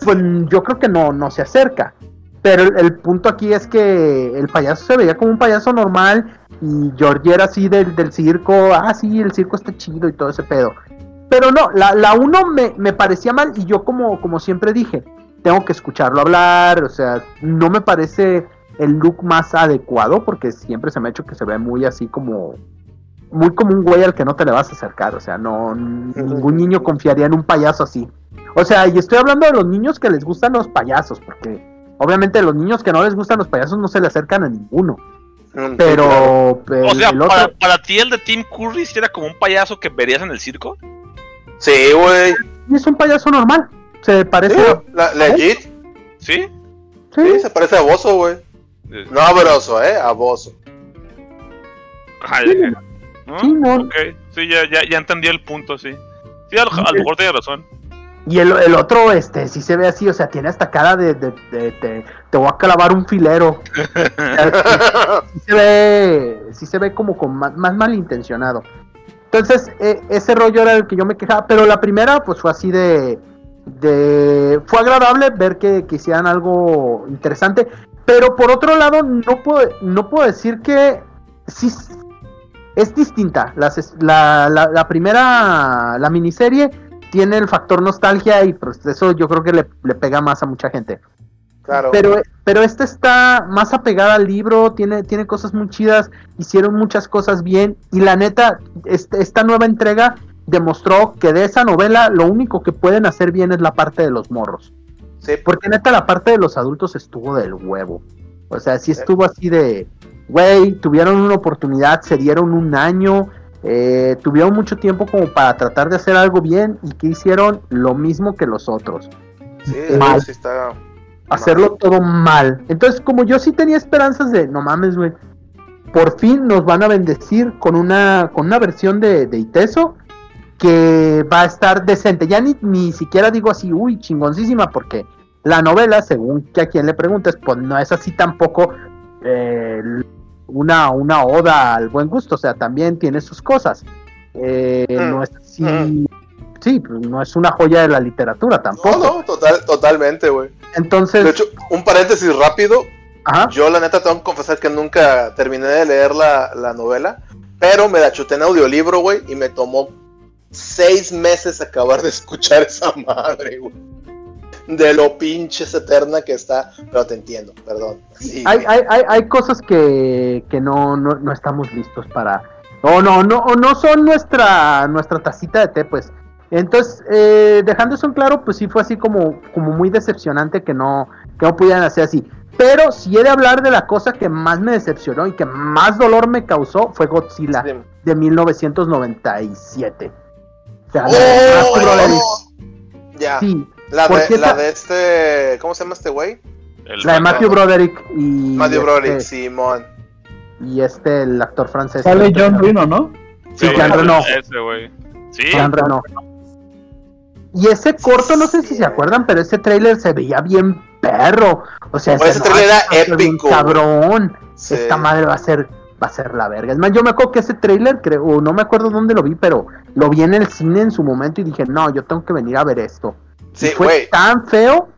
pues yo creo que no, no se acerca. Pero el, el punto aquí es que el payaso se veía como un payaso normal y Georgie era así del, del circo, ah, sí, el circo está chido y todo ese pedo. Pero no, la, la uno me, me parecía mal y yo como, como siempre dije, tengo que escucharlo hablar, o sea, no me parece el look más adecuado porque siempre se me ha hecho que se ve muy así como muy como un güey al que no te le vas a acercar, o sea, no ningún niño confiaría en un payaso así. O sea, y estoy hablando de los niños que les gustan los payasos, porque obviamente los niños que no les gustan los payasos no se le acercan a ninguno, Mm, pero, pero O sea, el otro para, para ti el de Tim Curry sí era como un payaso que verías en el circo. Sí, güey. es un payaso normal, se parece, Sí, la- legit. ¿Sí? sí, Sí, se parece a Bozo, güey. No a Broso, eh, a Bozo. Ajá, Sí. ya- ¿no? Sí, no. Ok, sí, ya, ya, ya entendí el punto, sí. Sí, a lo, a lo mejor tiene razón. Y el, el otro, este, sí se ve así, o sea, tiene hasta cara de, de, de- de- te voy a clavar un filero. Sí, sí se ve, sí se ve como con más, más malintencionado. Entonces, eh, ese rollo era el que yo me quejaba, pero la primera, pues fue así de, de, fue agradable ver que, que hicieran algo interesante, pero por otro lado, no puedo, no puedo decir que sí es distinta. Las la, la, la primera, la miniserie tiene el factor nostalgia y pues eso yo creo que le, le pega más a mucha gente. claro. Pero, pero esta está más apegada al libro, tiene, tiene cosas muy chidas, hicieron muchas cosas bien y la neta, este- esta nueva entrega demostró que de esa novela lo único que pueden hacer bien es la parte de los morros. sí, Porque neta la parte de los adultos estuvo del huevo. O sea, sí estuvo así de, güey, tuvieron una oportunidad, se dieron un año, eh, tuvieron mucho tiempo como para tratar de hacer algo bien y que hicieron lo mismo que los otros. sí, mal. sí está. Hacerlo todo mal. Entonces, como yo sí tenía esperanzas de, no mames, güey, por fin nos van a bendecir con una, con una versión de, de Iteso que va a estar decente. Ya ni, ni siquiera digo así, uy, chingoncísima, porque la novela, según que a quien le preguntes, pues no es así tampoco eh, una, una oda al buen gusto, o sea, también tiene sus cosas. Eh, Mm. No es así, sí, pues, no es una joya de la literatura tampoco. No, no, total, totalmente, güey. Entonces, De hecho, un paréntesis rápido. ajá, Yo, la neta, tengo que confesar que nunca terminé de leer la, la novela. Pero me la chuté en audiolibro, güey. Y me tomó seis meses acabar de escuchar esa madre, güey. De lo pinches eterna que está. Pero te entiendo, perdón. Sí, hay, hay, hay, hay cosas que, que no, no, no estamos listos para. No, no, no, o no son nuestra, nuestra tacita de té, pues. Entonces, eh, dejando eso en claro, pues sí fue así como, como muy decepcionante que no, que no pudieran hacer así. Pero si he de hablar de la cosa que más me decepcionó y que más dolor me causó fue Godzilla Sí. de 1997. O sea, ¡Oh! Matthew Broderick. Ya. sí, La de, la esa- de este. ¿Cómo se llama este güey? El la de Matthew Broderick y Matthew Broderick, este, Simón. y este el actor francés. Sale John Reno, ¿no? Sí, Sí, Jean Reno. Ese, güey. Sí, Jean Reno. Y ese corto, no sé si se acuerdan, pero ese tráiler se veía bien perro. O sea, Pues se ese no, era bien épico, Cabrón. Sí. Esta madre va a ser va a ser la verga. Es más, yo me acuerdo que ese tráiler, creo, o no me acuerdo dónde lo vi, pero lo vi en el cine en su momento y dije, no, yo tengo que venir a ver esto. Sí, y fue tan feo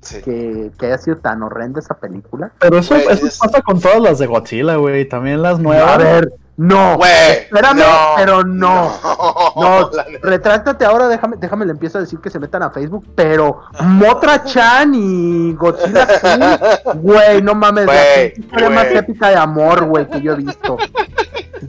Sí. que, que haya sido tan horrenda esa película. Pero eso, eso es- pasa con todas las de Godzilla, güey. También las nuevas. A ver, no. Güey. Espérame, no, pero no. No, la retráctate ahora, déjame, déjame le empiezo a decir que se metan a Facebook, pero Motra Chan y Godzilla güey, no mames, la Güey, pinche historia más épica de amor, güey, que yo he visto.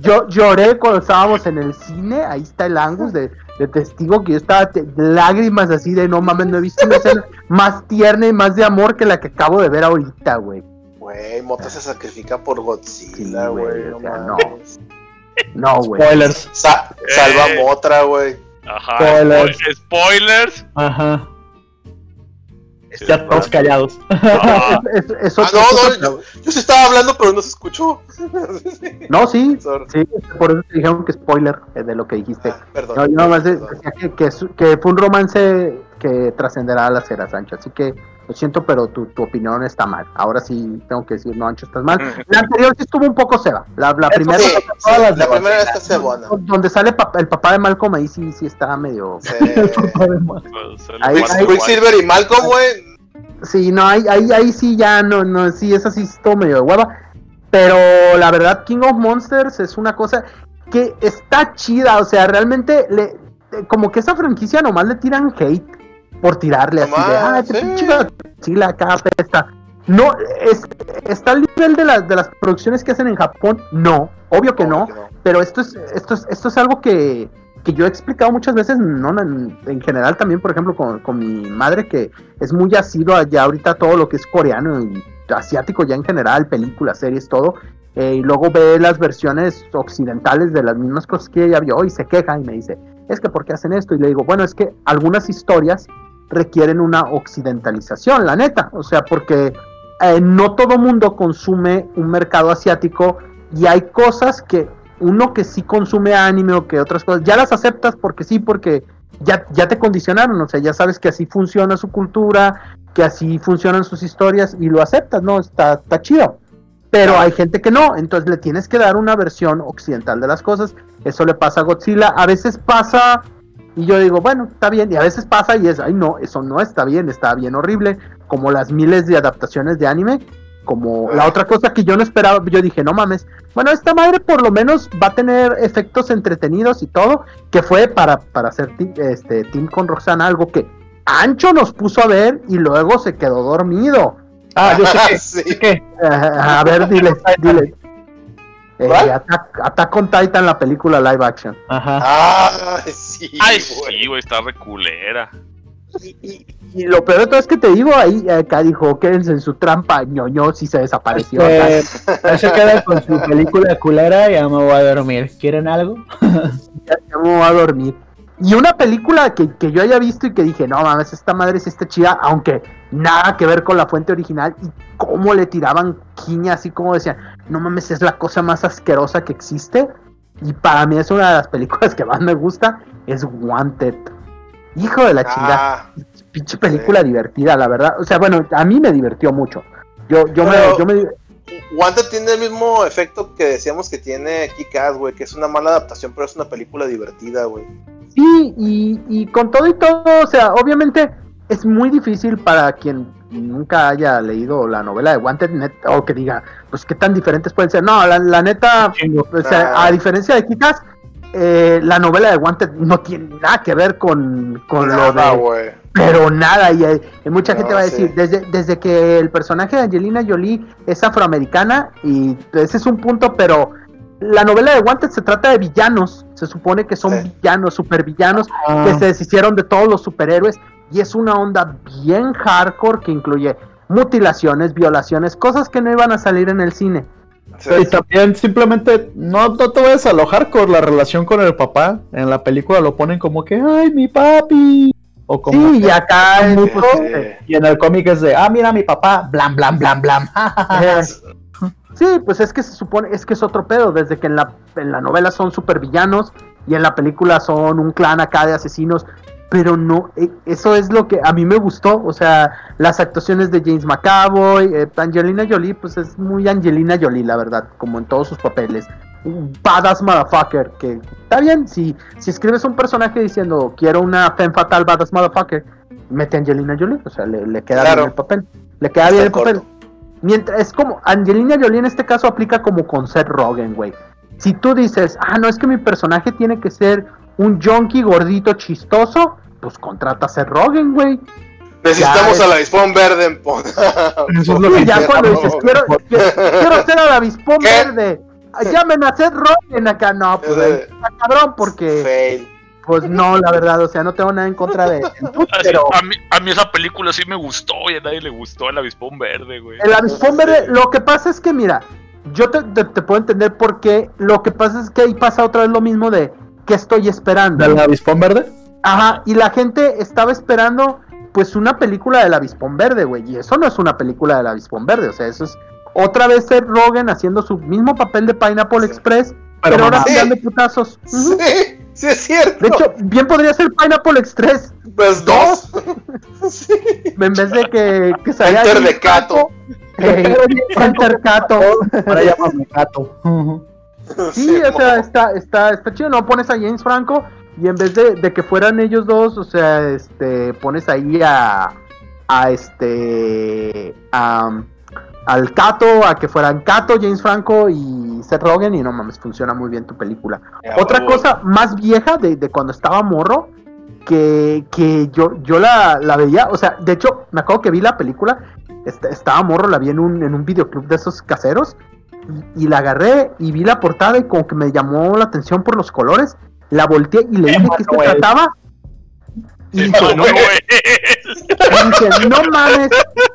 Yo lloré cuando estábamos en el cine, ahí está el Angus de, de testigo que yo estaba te- lágrimas así de no mames, no he visto una escena más tierna y más de amor que la que acabo de ver ahorita, güey. Güey, Mota se sacrifica por Godzilla, güey. no o sea, no. No, güey. Spoilers. Sa- salva Eh. a Motra, güey. Ajá. Spoilers. spo- Spoilers. Ajá. Ya todos callados. Ah, Es, es- es Ah, no, es no, otro- yo, yo sí estaba hablando, pero no se escuchó. no, sí, sí, por eso te dijeron que spoiler eh, de lo que dijiste. Ah, perdón. No, yo nomás decía que fue un romance que trascenderá a la cera, Sancho. Así que lo siento, pero tu, tu opinión está mal. Ahora sí tengo que decir, no, Ancho, estás mal. La anterior sí estuvo un poco ceba. La, la primera, Sí, sí, las la de primera está cebona. donde sale el papá de Malcolm, ahí sí, sí está medio. Sí. pues, el Ahí- ahí-. Quicksilver y Malcolm, güey. Sí, no, ahí, ahí, ahí sí ya no, no, sí, esa sí estuvo medio de hueva. Pero la verdad, King of Monsters es una cosa que está chida. O sea, realmente, le, como que esa franquicia nomás le tiran hate por tirarle así de, ah, sí. pinche Godzilla acá apesta". No, es, está al nivel de, las de las producciones que hacen en Japón. No, obvio que no. Pero esto es, esto es, esto es algo que, que yo he explicado muchas veces, no en, en general también, por ejemplo, con, con mi madre, que es muy asidua ya ahorita todo lo que es coreano y asiático ya en general, películas, series, todo. eh, y luego ve las versiones occidentales de las mismas cosas que ella vio y se queja y me dice, es que ¿por qué hacen esto? Y le digo, bueno, es que algunas historias requieren una occidentalización, la neta. O sea, porque eh, no todo mundo consume un mercado asiático y hay cosas que uno que sí consume anime o que otras cosas, ya las aceptas porque sí, porque ya, ya te condicionaron, o sea, ya sabes que así funciona su cultura, que así funcionan sus historias y lo aceptas, ¿no? Está, está chido. Pero hay gente que no, entonces le tienes que dar una versión occidental de las cosas. Eso le pasa a Godzilla. A veces pasa y yo digo, bueno, está bien. Y a veces pasa y es, ay, no, eso no está bien, está bien horrible. Como las miles de adaptaciones de anime. Como la otra cosa que yo no esperaba, yo dije, no mames. Bueno, esta madre por lo menos va a tener efectos entretenidos y todo. Que fue para, para hacer este, Team con Roxana algo que Ancho nos puso a ver y luego se quedó dormido. Ah, yo sé que. Sí. que. A ver, dile, dile. Eh. Attack, Attack on Titan, la película live action. Ajá. Ah, sí. Ay, güey. sí, güey, está reculera. Y, y- y lo peor de todo es que te digo, ahí acá dijo, quédense en su trampa, ñoño, si se desapareció. Este, ya se queda con su película culera y ya me voy a dormir. ¿Quieren algo? ya, ya me voy a dormir. Y una película que, que yo haya visto y que dije, no mames, esta madre sí está chida, aunque nada que ver con la fuente original, y cómo le tiraban quiña, así como decían, no mames, es la cosa más asquerosa que existe. Y para mí es una de las películas que más me gusta, es Wanted. Hijo de la chingada. Ah, pinche película divertida, la verdad. O sea, bueno, a mí me divirtió mucho. Yo, yo, Pero- me, yo me, Wanted tiene el mismo efecto que decíamos que tiene Kick-Ass, güey, que es una mala adaptación, pero es una película divertida, güey. sí, y, y con todo y todo, o sea, obviamente es muy difícil para quien nunca haya leído la novela de Wanted Net, o que diga, pues qué tan diferentes pueden ser. No, la, la neta, o sea, a diferencia de Kikas, eh, la novela de Wanted no tiene nada que ver con, con lo de güey. pero nada, y, mucha No, gente va a decir, sí. desde, desde que el personaje de Angelina Jolie es afroamericana, y ese es un punto, pero la novela de Wanted se trata de villanos, se supone que son Sí. villanos, supervillanos, Ah, que se deshicieron de todos los superhéroes, y es una onda bien hardcore que incluye mutilaciones, violaciones, cosas que no iban a salir en el cine. Sí. Y también simplemente no, no te vayas a lo hardcore la relación con el papá. En la película lo ponen como que, ay, mi papi. O como Sí, y acá Sí. y en el cómic es de, ah, mira mi papá, blam, blam, blam, blam. Sí, pues es que se supone, es que es otro pedo, desde que en la, en la novela son supervillanos y en la película son un clan acá de asesinos, pero no, eh, eso es lo que a mí me gustó, o sea, las actuaciones de James McAvoy, eh, Angelina Jolie, pues es muy Angelina Jolie, la verdad, como en todos sus papeles. Un badass motherfucker, que está bien, si, si escribes un personaje diciendo quiero una femme fatal badass motherfucker, mete a Angelina Jolie, o sea, le, le queda Claro. bien el papel, le queda Está bien el corto. papel. Mientras, es como, Angelina Jolie en este caso aplica como con Seth Rogen, güey. Si tú dices, ah, no, es que mi personaje tiene que ser un junkie gordito chistoso, pues contrata a Seth Rogen, güey. Necesitamos Ya, al avispón verde Eso es lo que ya cuando dices, quiero, quiero, quiero ser al avispón ¿Qué? verde, llamen a Seth Rogen acá, no, pues ahí está cabrón, porque, Fail. pues no, la verdad, o sea, no tengo nada en contra de Así, pero a, mí, a mí esa película sí me gustó y a nadie le gustó el avispón verde, güey. El avispón verde, lo que pasa es que, mira, yo te, te- te puedo entender por qué. Lo que pasa es que ahí pasa otra vez lo mismo de que estoy esperando. ¿Del avispón verde? Ajá, y la gente estaba esperando pues una película del avispón verde, güey. Y eso no es una película del avispón verde, o sea, eso es otra vez Seth Rogen haciendo su mismo papel de Pineapple Express, pero, ahora mamá. sí putazos. Sí, sí es cierto. De hecho, bien podría ser Pineapple Express pues dos. sí. en vez de que, que salga Enter de Cato. Enter Cato. Ahora llámame gato. Sí, o sea, está, está, está chido, no pones a James Franco y en vez de, de que fueran ellos dos, o sea, este, pones ahí a, a este, a, al Cato, a que fueran Cato, James Franco y Seth Rogen y no mames, funciona muy bien tu película. Otra huevo. cosa más vieja de, de cuando estaba morro, que, que yo, yo la, la veía, o sea, de hecho, me acuerdo que vi la película, est- estaba morro, la vi en un, en un videoclub de esos caseros, y, y la agarré y vi la portada y como que me llamó la atención por los colores, la volteé y le dije que se trataba. Y dije, no, dije, no mames,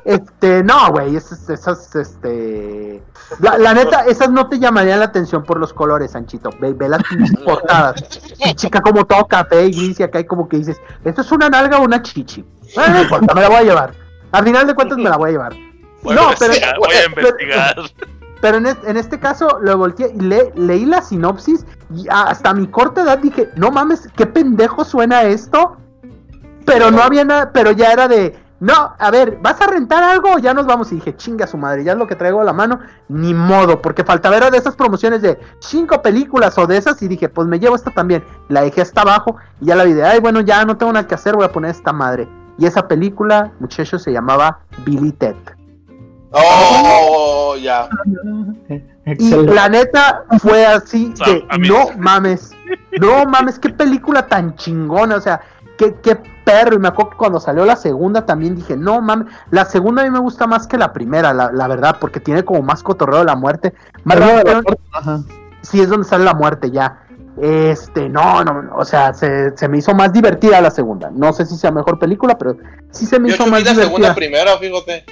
este, no, güey, esas, esas, este, la, la neta, esas no te llamarían la atención por los colores, Sanchito, ve, ve las portadas, y chica como todo café y gris y acá y como que dices, ¿esto es una nalga o una chichi? Bueno, no importa, me la voy a llevar, al final de cuentas me la voy a llevar. Bueno, no, pero, ya, voy a investigar. pero en, es- en este caso lo volteé y le, leí la sinopsis y hasta mi corta edad dije, no mames, qué pendejo suena esto. Pero no había nada, pero ya era de, no, a ver, ¿vas a rentar algo ya nos vamos? Y dije, chinga su madre, ya es lo que traigo a la mano, ni modo, porque faltaba era de esas promociones de cinco películas o de esas y dije, pues me llevo esta también. La dejé hasta abajo y ya la vi de, ay, bueno, ya no tengo nada que hacer, voy a poner esta madre. Y esa película, muchachos, se llamaba Billy Ted. Oh, ya. Y la neta fue así O sea, no mames, no mames, qué película tan chingona, o sea, qué, qué perro. Y me acuerdo que cuando salió la segunda también dije, no mames, la segunda a mí me gusta más que la primera, la, la verdad, porque tiene como más cotorreo de la muerte. Más de la ajá. sí es donde sale la muerte ya. Este, no, no, no, o sea, se, se me hizo más divertida la segunda. No sé si sea mejor película, pero sí se me Yo hizo hecho más vi la divertida. segunda primera, fíjate.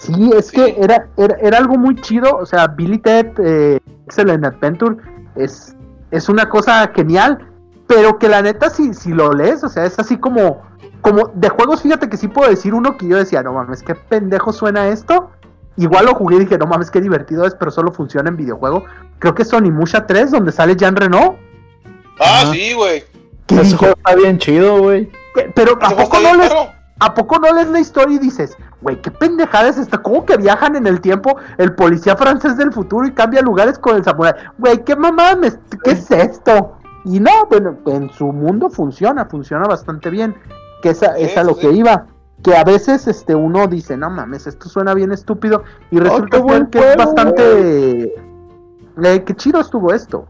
Sí, es Sí. que era, era, era algo muy chido. O sea, Billy Ted eh, Excellent Adventure es, es una cosa genial. Pero que la neta, si, si lo lees, o sea, es así como, como de juegos, fíjate que sí puedo decir uno que yo decía, no mames, qué pendejo suena esto. Igual lo jugué y dije, no mames, qué divertido es, pero solo funciona en videojuego. Creo que es Onimusha 3, donde sale Jean Reno. Ah, Ajá. sí, güey. Que Ese juego está bien chido, güey. "¿Qué? pero ¿a Ese juego poco, está no les, perro. ¿A poco no lees la historia y dices, güey, qué pendejada es esta? ¿Cómo que viajan en el tiempo el policía francés del futuro y cambia lugares con el samurái? Güey, qué mamá, me- ¿qué es esto? Y no, bueno, en su mundo funciona, funciona bastante bien. Que esa, es a lo que iba. Que a veces este uno dice, no mames, esto suena bien estúpido. Y resulta qué buen ser que es bastante. Eh, qué chido estuvo esto.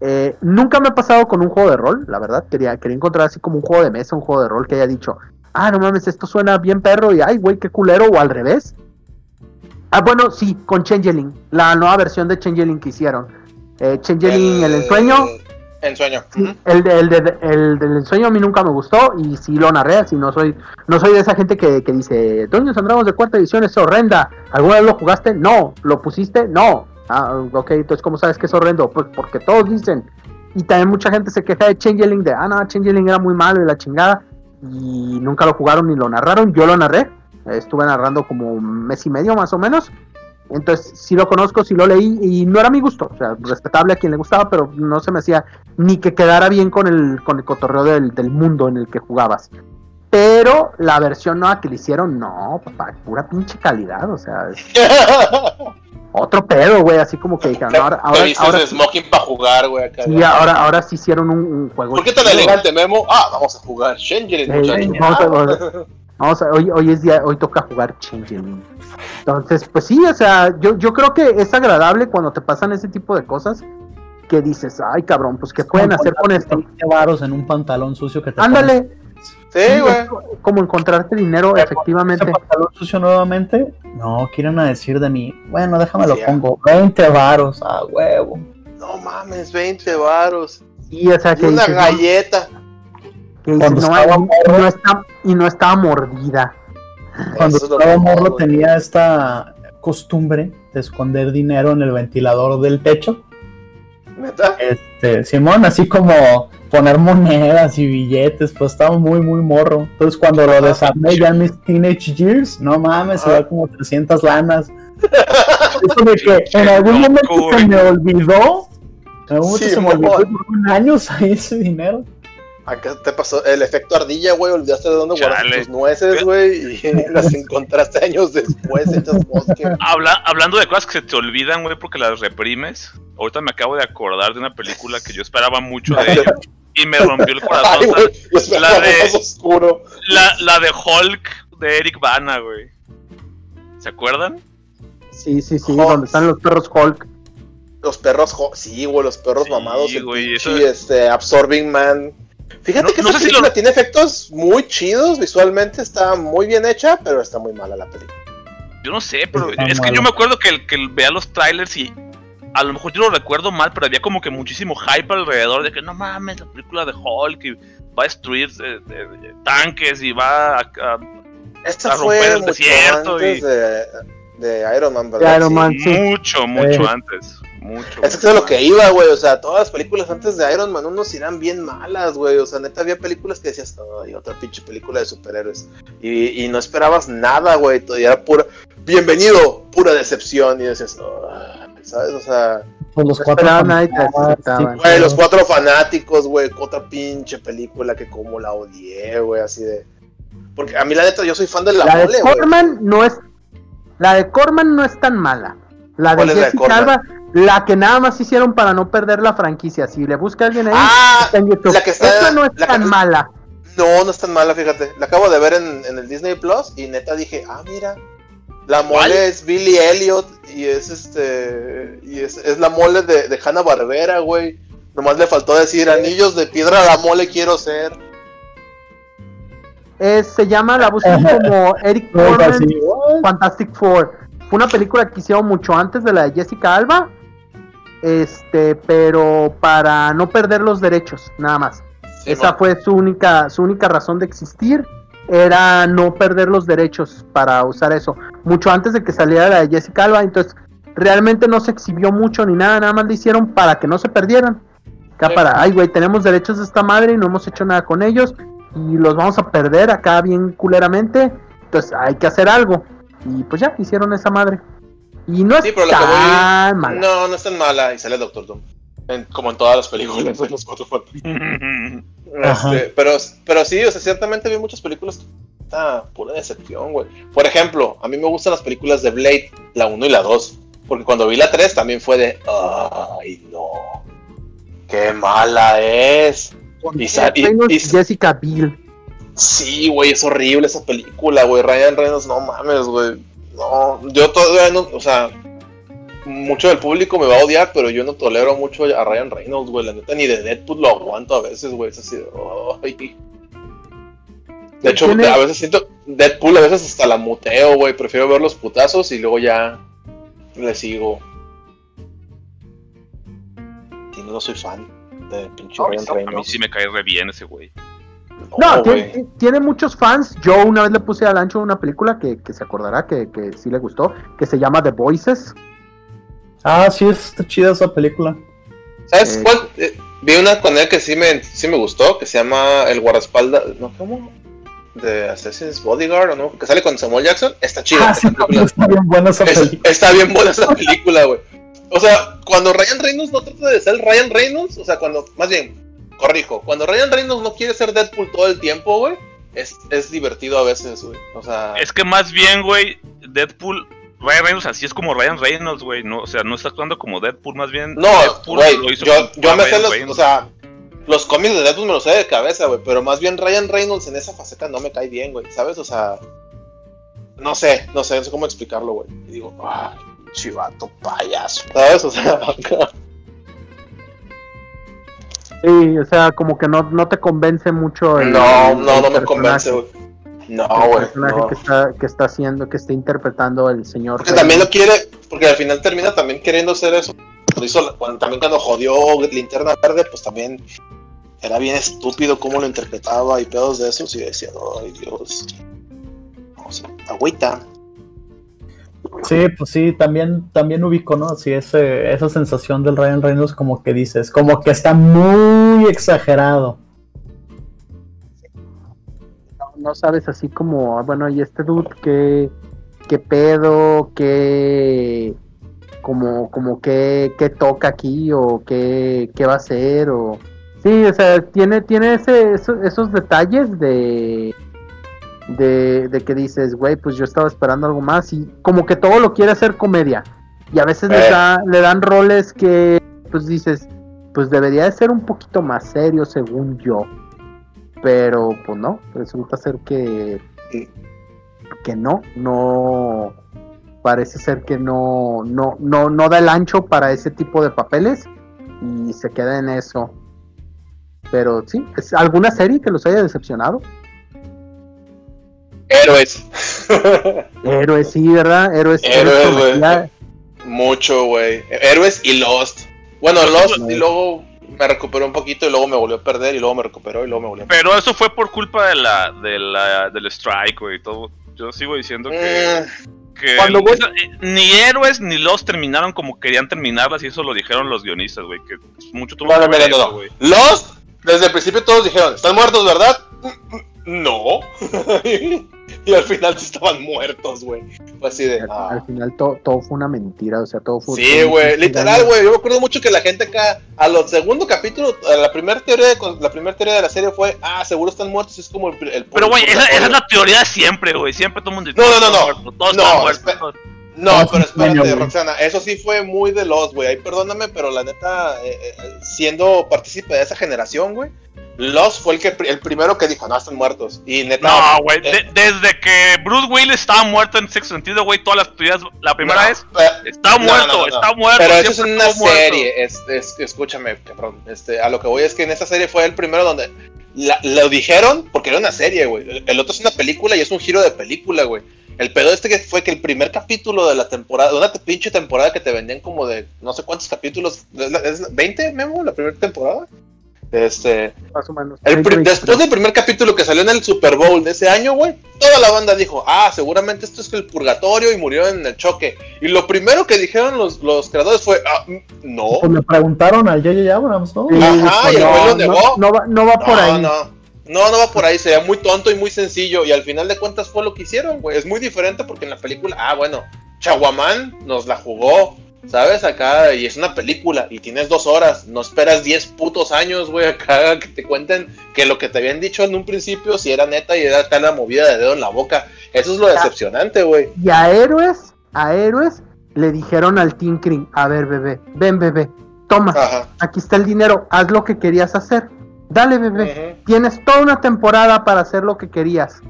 Eh, nunca me ha pasado con un juego de rol, la verdad. Quería, quería encontrar así como un juego de mesa, un juego de rol que haya dicho, ah, no mames, esto suena bien perro y ay, güey, qué culero, o al revés. Ah, bueno, sí, con Changeling, la nueva versión de Changeling que hicieron. Eh, Changeling, el, ensueño, Ensueño. sí, el, de- el, de- el del ensueño a mí nunca me gustó y sí lo narré, así no soy, no soy de esa gente que, que dice, Dungeons and Dragons de cuarta edición es horrenda. ¿Alguna vez lo jugaste? No. ¿Lo pusiste? No. Ah, ok, entonces ¿cómo sabes que es horrendo? Pues porque todos dicen. Y también mucha gente se queja de Changeling, de, ah, no, Changeling era muy malo y la chingada. Y nunca lo jugaron ni lo narraron. Yo lo narré. Estuve narrando como un mes y medio más o menos. Entonces, sí lo conozco, sí lo leí y no era mi gusto. O sea, respetable a quien le gustaba, pero no se me hacía ni que quedara bien con el, con el cotorreo del, del mundo en el que jugabas. Pero la versión nueva que le hicieron, no, papá, pura pinche calidad. O sea, otro pedo, güey. Así como que dijeron, ahora, Te ahora, ahora, de smoking para jugar, güey. acá. sí, ahora, ahora sí hicieron un, un juego. ¿Por qué tan elegante, Memo? Ah, vamos a jugar Changeling, muchachos. vamos a- vamos a- Vamos a, hoy, hoy es día, hoy toca jugar Changeling. Entonces, pues sí, o sea, yo, yo creo que es agradable cuando te pasan ese tipo de cosas que dices, ay cabrón, pues qué pueden hacer con esto. 20 varos en un pantalón sucio que te Ándale, sí, güey. como encontrarte dinero, efectivamente. ese pantalón sucio nuevamente. No, quieren a decir de mí. Bueno, déjame lo Sí, pongo. 20 varos, a huevo. No mames, 20 varos. Y o sea, Y que una dices, galleta. que dices, Cuando no, estaba morro. no está, y no estaba mordida. Cuando Eso estaba morro tenía esta costumbre de esconder dinero en el ventilador del techo. ¿Neta? Este, Simón, así como poner monedas y billetes, pues estaba muy, muy morro. Entonces cuando lo desarmé ya en mis teenage years, no mames, se da como 300 lanas. Eso de que en algún momento se me olvidó, en algún momento Sí, se me olvidó por un año ahí ese dinero. Acá te pasó el efecto ardilla, güey. Olvidaste de dónde guardaste Chale. tus nueces, güey. Y las encontraste años después hechas bosque. Habla, hablando de cosas que se te olvidan, güey, porque las reprimes. Ahorita me acabo de acordar de una película que yo esperaba mucho de ella. Y me rompió el corazón. La de- más oscuro. La, la de Hulk de Eric Bana, güey. ¿Se acuerdan? Sí, sí, sí, Hulk. donde están los perros Hulk. Los perros, jo- sí, güey, los perros Sí, mamados. el güey, pinche, eso- este, Absorbing Man. Fíjate No- que no esa sé si película lo- tiene efectos muy chidos visualmente, está muy bien hecha, pero está muy mala la película. Yo no sé, pero Está es que yo me acuerdo que, el- que el- vea los trailers y a lo mejor yo lo recuerdo mal, pero había como que muchísimo hype alrededor de que no mames, la película de Hulk y va a destruir eh, eh, tanques y va a, a- Esta A fue romper el mucho desierto antes y- de, de Iron Man, ¿verdad? Sí. Sí. mucho, mucho Eh. antes. Mucho. Es que es lo que iba, güey. O sea, todas las películas antes de Iron Man unos irán bien malas, güey. O sea, neta, había películas que decías, ay, otra pinche película de superhéroes. Y, y no esperabas nada, güey. todo- y era pura, bienvenido, pura decepción. Y decías, ¿sabes? O sea, Pues los cuatro decepcionaban. güey, los cuatro fanáticos, güey. Otra pinche película que como la odié, güey, así de. Porque a mí, la neta, yo soy fan de la, La de mole, güey. Corman no es. La de Corman no es tan mala. La de ¿Cuál es la de Jessica? Alba, la que nada más hicieron para no perder la franquicia. Si le busca alguien ahí, Ah, está en YouTube. la que está- Esa no es la que- tan mala. No, no es tan mala, fíjate. La acabo de ver en, en el Disney Plus y neta dije, ah, mira. La mole ¿Cuál? es Billy Elliot y es este. Y es, es la mole de, de Hanna Barbera, güey. Nomás le faltó decir anillos de piedra a la mole quiero ser. Es- se llama, la buscan como Eric? Fantastic Four. Una película que hicieron mucho antes de la de Jessica Alba. Este, pero para no perder los derechos, nada más. Sí, Esa fue su única, su única razón de existir. Era no perder los derechos para usar eso. Mucho antes de que saliera la de Jessica Alba. Entonces, realmente no se exhibió mucho ni nada. Nada más lo hicieron para que no se perdieran. Acá Sí. para, ay, güey, tenemos derechos de esta madre y no hemos hecho nada con ellos. Y los vamos a perder acá bien culeramente. Entonces, hay que hacer algo. Y pues ya, hicieron esa madre. Y no es Sí, pero lo que voy- tan mala. No, no es tan mala. Y sale Doctor Doom. En- como en todas las películas de los cuatro. Este, pero, pero sí, o sea, ciertamente vi muchas películas que está pura decepción, güey. Por ejemplo, a mí me gustan las películas de Blade, la 1 y la 2. Porque cuando vi la 3 también fue de, ay, no. Qué mala es. Y y- y Jessica Biel. Sí, güey, es horrible esa película, güey. Ryan Reynolds, no mames, güey. No, yo todavía no, o sea, mucho del público me va a odiar, pero yo no tolero mucho a Ryan Reynolds, güey. La neta, ni de Deadpool lo aguanto a veces, güey. Es así de, ay. De hecho, Tiene- a veces siento Deadpool, a veces hasta la muteo, güey. Prefiero ver los putazos y luego ya le sigo. Y no, soy fan de pinche A Ryan mí Reynolds. sí me cae re bien ese güey. No, No, tiene, muchos fans. Yo una vez le puse al ancho una película que, que se acordará que, que sí le gustó, que se llama The Voices. Ah, sí, está chida esa película. ¿Sabes Eh, cuál? Eh, vi una con él que sí me, sí me gustó, que se llama El guardaespaldas, ¿no? ¿Cómo? De Assassin's Bodyguard, ¿o no? Que sale con Samuel Jackson. Está chida. Ah, esa sí, película. está bien buena esa Es- película. está bien buena esa película, güey. O sea, cuando Ryan Reynolds no trata de ser Ryan Reynolds, o sea, cuando, más bien, corrijo, cuando Ryan Reynolds no quiere ser Deadpool todo el tiempo, güey, es, es divertido a veces, güey. O sea, Es que más bien, güey, Deadpool, Ryan Reynolds así es como Ryan Reynolds, güey. No, o sea, no está actuando como Deadpool, más bien. No, Deadpool güey, lo hizo yo, yo me sé los, o sea, los cómics de Deadpool me los sé de cabeza, güey, pero más bien Ryan Reynolds en esa faceta no me cae bien, güey, ¿sabes? O sea, no sé, no sé, no sé cómo explicarlo, güey. Y digo, ay, chivato payaso, ¿sabes? O sea, Sí, o sea, como que no, no te convence mucho el. no, el no, no me personaje, convence, güey. No, el güey. personaje no. que está, que está haciendo, que está interpretando el señor. Porque también lo quiere, porque al final termina también queriendo hacer eso. Lo hizo, cuando, también cuando jodió Linterna Verde, pues también era bien estúpido cómo lo interpretaba y pedos de esos. Y decía, ay Dios. O sea, agüita. Sí, pues sí, también, también ubico, ¿no? Así ese, esa sensación del Ryan Reynolds como que dices, como que está muy exagerado. No, sabes así como, ah, bueno, y este dude, ¿qué, qué pedo? ¿Qué, como, como qué, qué toca aquí? ¿O qué, qué va a hacer? O... Sí, o sea, tiene, tiene ese, esos detalles de, de, de que dices, güey, pues yo estaba esperando algo más y como que todo lo quiere hacer comedia. Y a veces le, Eh. da- le dan roles que, pues dices, pues debería de ser un poquito más serio según yo. Pero pues no, resulta ser que, que no, no, parece ser que no, no, no, no da el ancho para ese tipo de papeles y se queda en eso. Pero sí, ¿es alguna serie que los haya decepcionado? Héroes. Héroes, sí, ¿verdad? Héroes. Héroes, Héroes güey. Mucho, güey. Héroes y Lost. Bueno, Lost y luego me recuperó un poquito y luego me volvió a perder y luego me recuperó y luego me volvió a perder. Pero eso fue por culpa de la, de la, del strike, güey, y todo. Yo sigo diciendo que, Mm, que Cuando eh, ni héroes ni los terminaron como querían terminarlas y eso lo dijeron los guionistas, güey, que mucho tuvo No, que no, no. Lost, desde el principio todos dijeron, están muertos, ¿verdad? No. y al final sí estaban muertos, güey. Fue así de. Al, ah. al final to- todo fue una mentira, o sea, todo fue... Sí, güey, literal, güey. Yo me acuerdo mucho que la gente acá, a los segundo capítulo, a la primera teoría de, la primera teoría de la serie fue, ah, seguro están muertos, es como el, el Pero, güey, esa, esa es la teoría de siempre, güey. Siempre todo el mundo dice, No, no, no, "Todos no. Todos No, están muertos. espera. todos". No, pero espérate. Roxana, eso sí fue muy de los, güey. Ahí perdóname, pero la neta, eh, eh, siendo partícipe de esa generación, güey, Los fue el que el primero que dijo, no, están muertos. Y neta. No, güey, eh, de- desde que Bruce Willis estaba muerto en sexto sentido, güey, todas las teorías, la primera no, vez, pe- está muerto, no, no, no. está muerto. Pero eso es una serie. Es, es- escúchame, cabrón. Este, a lo que voy es que en esta serie fue el primero donde la- lo dijeron porque era una serie, güey. El, otro es una película y es un giro de película, güey. El pedo este que fue que el primer capítulo de la temporada, de una pinche temporada que te vendían como de no sé cuántos capítulos, ¿es la- es la- ¿20, Memo? La primera temporada. Este, Más o menos. el pri- 20, después del primer capítulo que salió en el Super Bowl de ese año, güey, toda la banda dijo, ah, seguramente esto es el purgatorio y murió en el choque. Y lo primero que dijeron los, los creadores fue, ah, mm, no. Pues le preguntaron al J.J. Abrams, ¿no? Ajá, y el no, güey lo no, negó. no va, no va por no, ahí. no. No, no va por ahí, sería muy tonto y muy sencillo. Y al final de cuentas fue lo que hicieron, güey. Es muy diferente porque en la película, ah, bueno, Chaguamán nos la jugó, ¿sabes? Acá, y es una película, y tienes dos horas. No esperas 10 putos años, güey, acá que te cuenten que lo que te habían dicho en un principio, si era neta y era acá la movida de dedo en la boca. Eso es lo decepcionante, güey. Y a héroes, a héroes, le dijeron al Tinkering, a ver, bebé, ven, bebé, toma, Ajá. aquí está el dinero, haz lo que querías hacer. Dale, bebé, tienes toda una temporada para hacer lo que querías.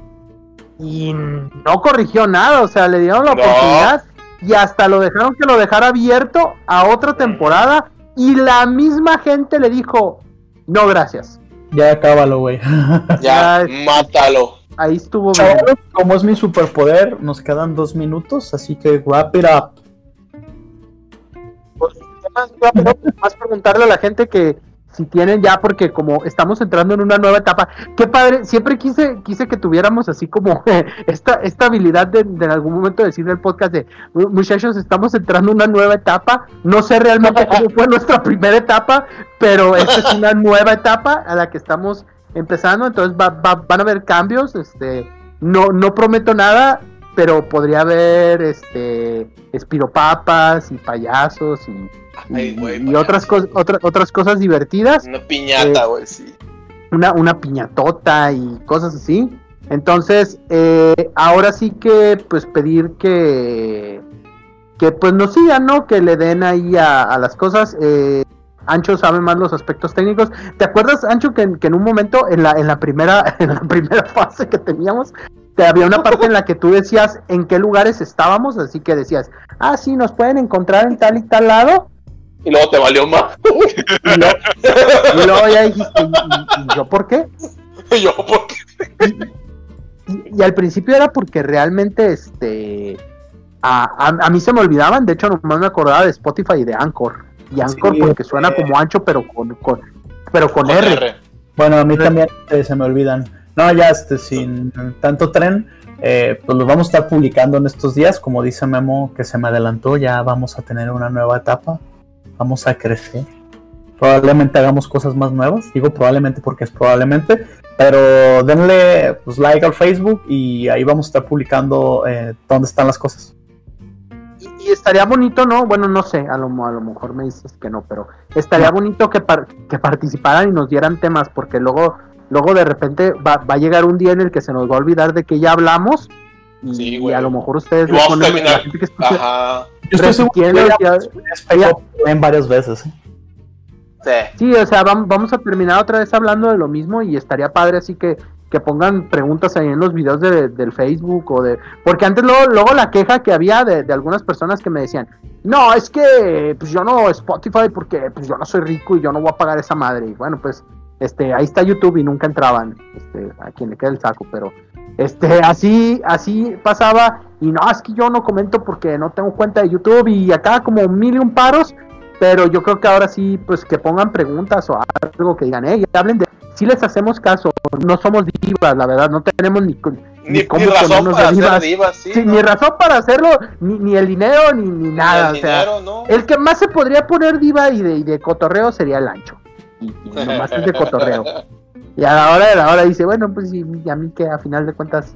Y no corrigió nada, o sea, le dieron la No. oportunidad y hasta lo dejaron que lo dejara abierto a otra temporada y la misma gente le dijo, no, gracias. Ya acábalo, güey. Ya, Ya. mátalo. Ahí estuvo bien. Chavales, como es mi superpoder, nos quedan dos minutos, así que wrap it up. más rápido, más preguntarle a la gente que si tienen ya, porque como estamos entrando en una nueva etapa, qué padre, siempre quise, quise que tuviéramos así como esta, esta habilidad de, de en algún momento decir el podcast de "Mu- muchachos, estamos entrando en una nueva etapa, no sé realmente cómo fue nuestra primera etapa, pero esta es una nueva etapa a la que estamos empezando, entonces va- va- van a haber cambios, este, no, no prometo nada, pero podría haber este espiropapas y payasos y, y- Ay, güey, y payaso. otras cosas otras otras cosas divertidas Una piñata, güey, sí. una, una piñatota y cosas así entonces eh, ahora sí que pues pedir que que pues nos sigan no que le den ahí a, a las cosas eh, Ancho sabe más los aspectos técnicos. ¿Te acuerdas, Ancho, que, en- que en un momento, en la, en la primera, en la primera fase que teníamos, te había una parte en la que tú decías en qué lugares estábamos, así que decías, ah, sí, nos pueden encontrar en tal y tal lado, Y luego te valió más. y luego, y luego ya dijiste, ¿y, y- y yo por qué? Y yo, ¿por qué? Y, y al principio era porque realmente, este, a, a- a mí se me olvidaban, de hecho nomás me acordaba de Spotify y de Anchor. Y Anchor Sí, porque suena eh. como ancho, pero con, con pero con Con R. R. Bueno, a mí también eh, se me olvidan. No, ya este, sin tanto tren, eh, pues lo vamos a estar publicando en estos días. Como dice Memo, que se me adelantó, ya vamos a tener una nueva etapa. Vamos a crecer. Probablemente hagamos cosas más nuevas. Digo probablemente porque es probablemente. Pero denle pues, like al Facebook y ahí vamos a estar publicando eh, dónde están las cosas. Y, y estaría bonito, ¿no? Bueno, no sé, a lo, a lo mejor me dices que no, pero estaría bonito que, par- que participaran y nos dieran temas, porque luego, luego de repente va, va a llegar un día en el que se nos va a olvidar de que ya hablamos. Y, Sí, y a lo mejor ustedes le vamos a ponen a terminar- la gente que escucha. Ajá. Yo estoy seguro que repitiendo, ya, ya- ya ven varias veces. ¿eh? Sí. Sí, o sea, vam- vamos a terminar otra vez hablando de lo mismo y estaría padre así que, que pongan preguntas ahí en los videos de- del Facebook o de... Porque antes luego, luego la queja que había de, de algunas personas que me decían, no, es que pues yo no Spotify porque pues yo no soy rico y yo no voy a pagar esa madre. Y bueno, pues este ahí está YouTube y nunca entraban, este, a quien le queda el saco, pero este así así pasaba y no, es que yo no comento porque no tengo cuenta de YouTube y acá como mil y un paros pero yo creo que ahora sí, pues que pongan preguntas o algo que digan, hey, hablen de, si les hacemos caso, no somos divas, la verdad, no tenemos ni, Ni, cómo ni razón para divas. divas, sí. Sí, ¿no? ni razón para hacerlo, ni, ni el dinero, ni, nada, el o sea, el que más se podría poner diva y de, y de cotorreo sería el ancho, y, y nomás es de cotorreo, y a la hora de la hora dice, bueno, pues y, y a mí que a final de cuentas,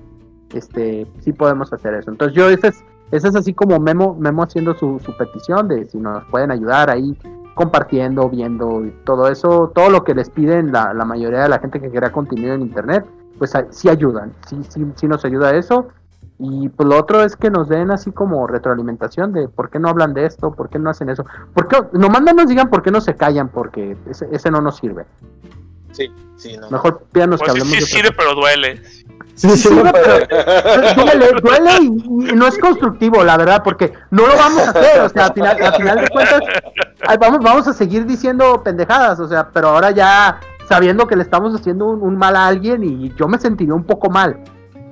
este, sí podemos hacer eso, entonces yo, ese es, ese es así como Memo, Memo haciendo su, su petición de si nos pueden ayudar ahí compartiendo, viendo y todo eso, todo lo que les piden la, la mayoría de la gente que crea contenido en internet, pues sí ayudan, sí, sí, sí nos ayuda eso. Y pues lo otro es que nos den así como retroalimentación de por qué no hablan de esto, por qué no hacen eso, por qué, nomás no nos digan por qué no se callan, porque ese, ese no nos sirve. Sí, sí, no. Mejor pídanos Pues que sí, hablemos sí de otra sirve, pero duele. Sí, sí, Sí, no, pero- duele, duele y, y no es constructivo, la verdad, porque no lo vamos a hacer, o sea, al final, al final de cuentas, vamos, vamos a seguir diciendo pendejadas, o sea, pero ahora ya sabiendo que le estamos haciendo un, un mal a alguien y yo me sentiría un poco mal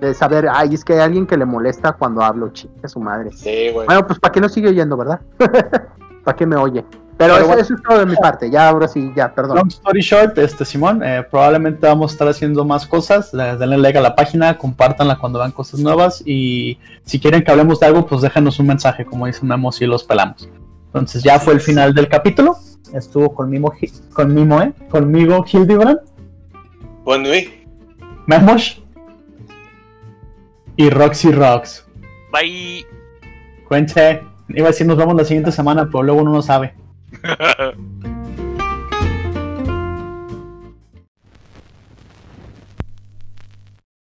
de saber, ay, es que hay alguien que le molesta cuando hablo, chica su madre. Sí, güey. Bueno, pues ¿para qué no sigue oyendo, verdad? ¿Para qué me oye? Pero, Pero eso, bueno. eso es todo de mi parte, ya ahora sí, ya, perdón. Long story short, este Simón, eh, probablemente vamos a estar haciendo más cosas. Le- Denle like a la página, compártanla cuando vean cosas nuevas. Y si quieren que hablemos de algo, pues déjanos un mensaje, como dice Memo, si los pelamos. Entonces ya fue el final del capítulo. Estuvo conmigo, conmigo, ¿eh? conmigo Hildebrand, Bueno, y Memosh y Roxy Rocks. Bye. Cuente, iba a decir nos vemos la siguiente semana, pero luego uno no sabe.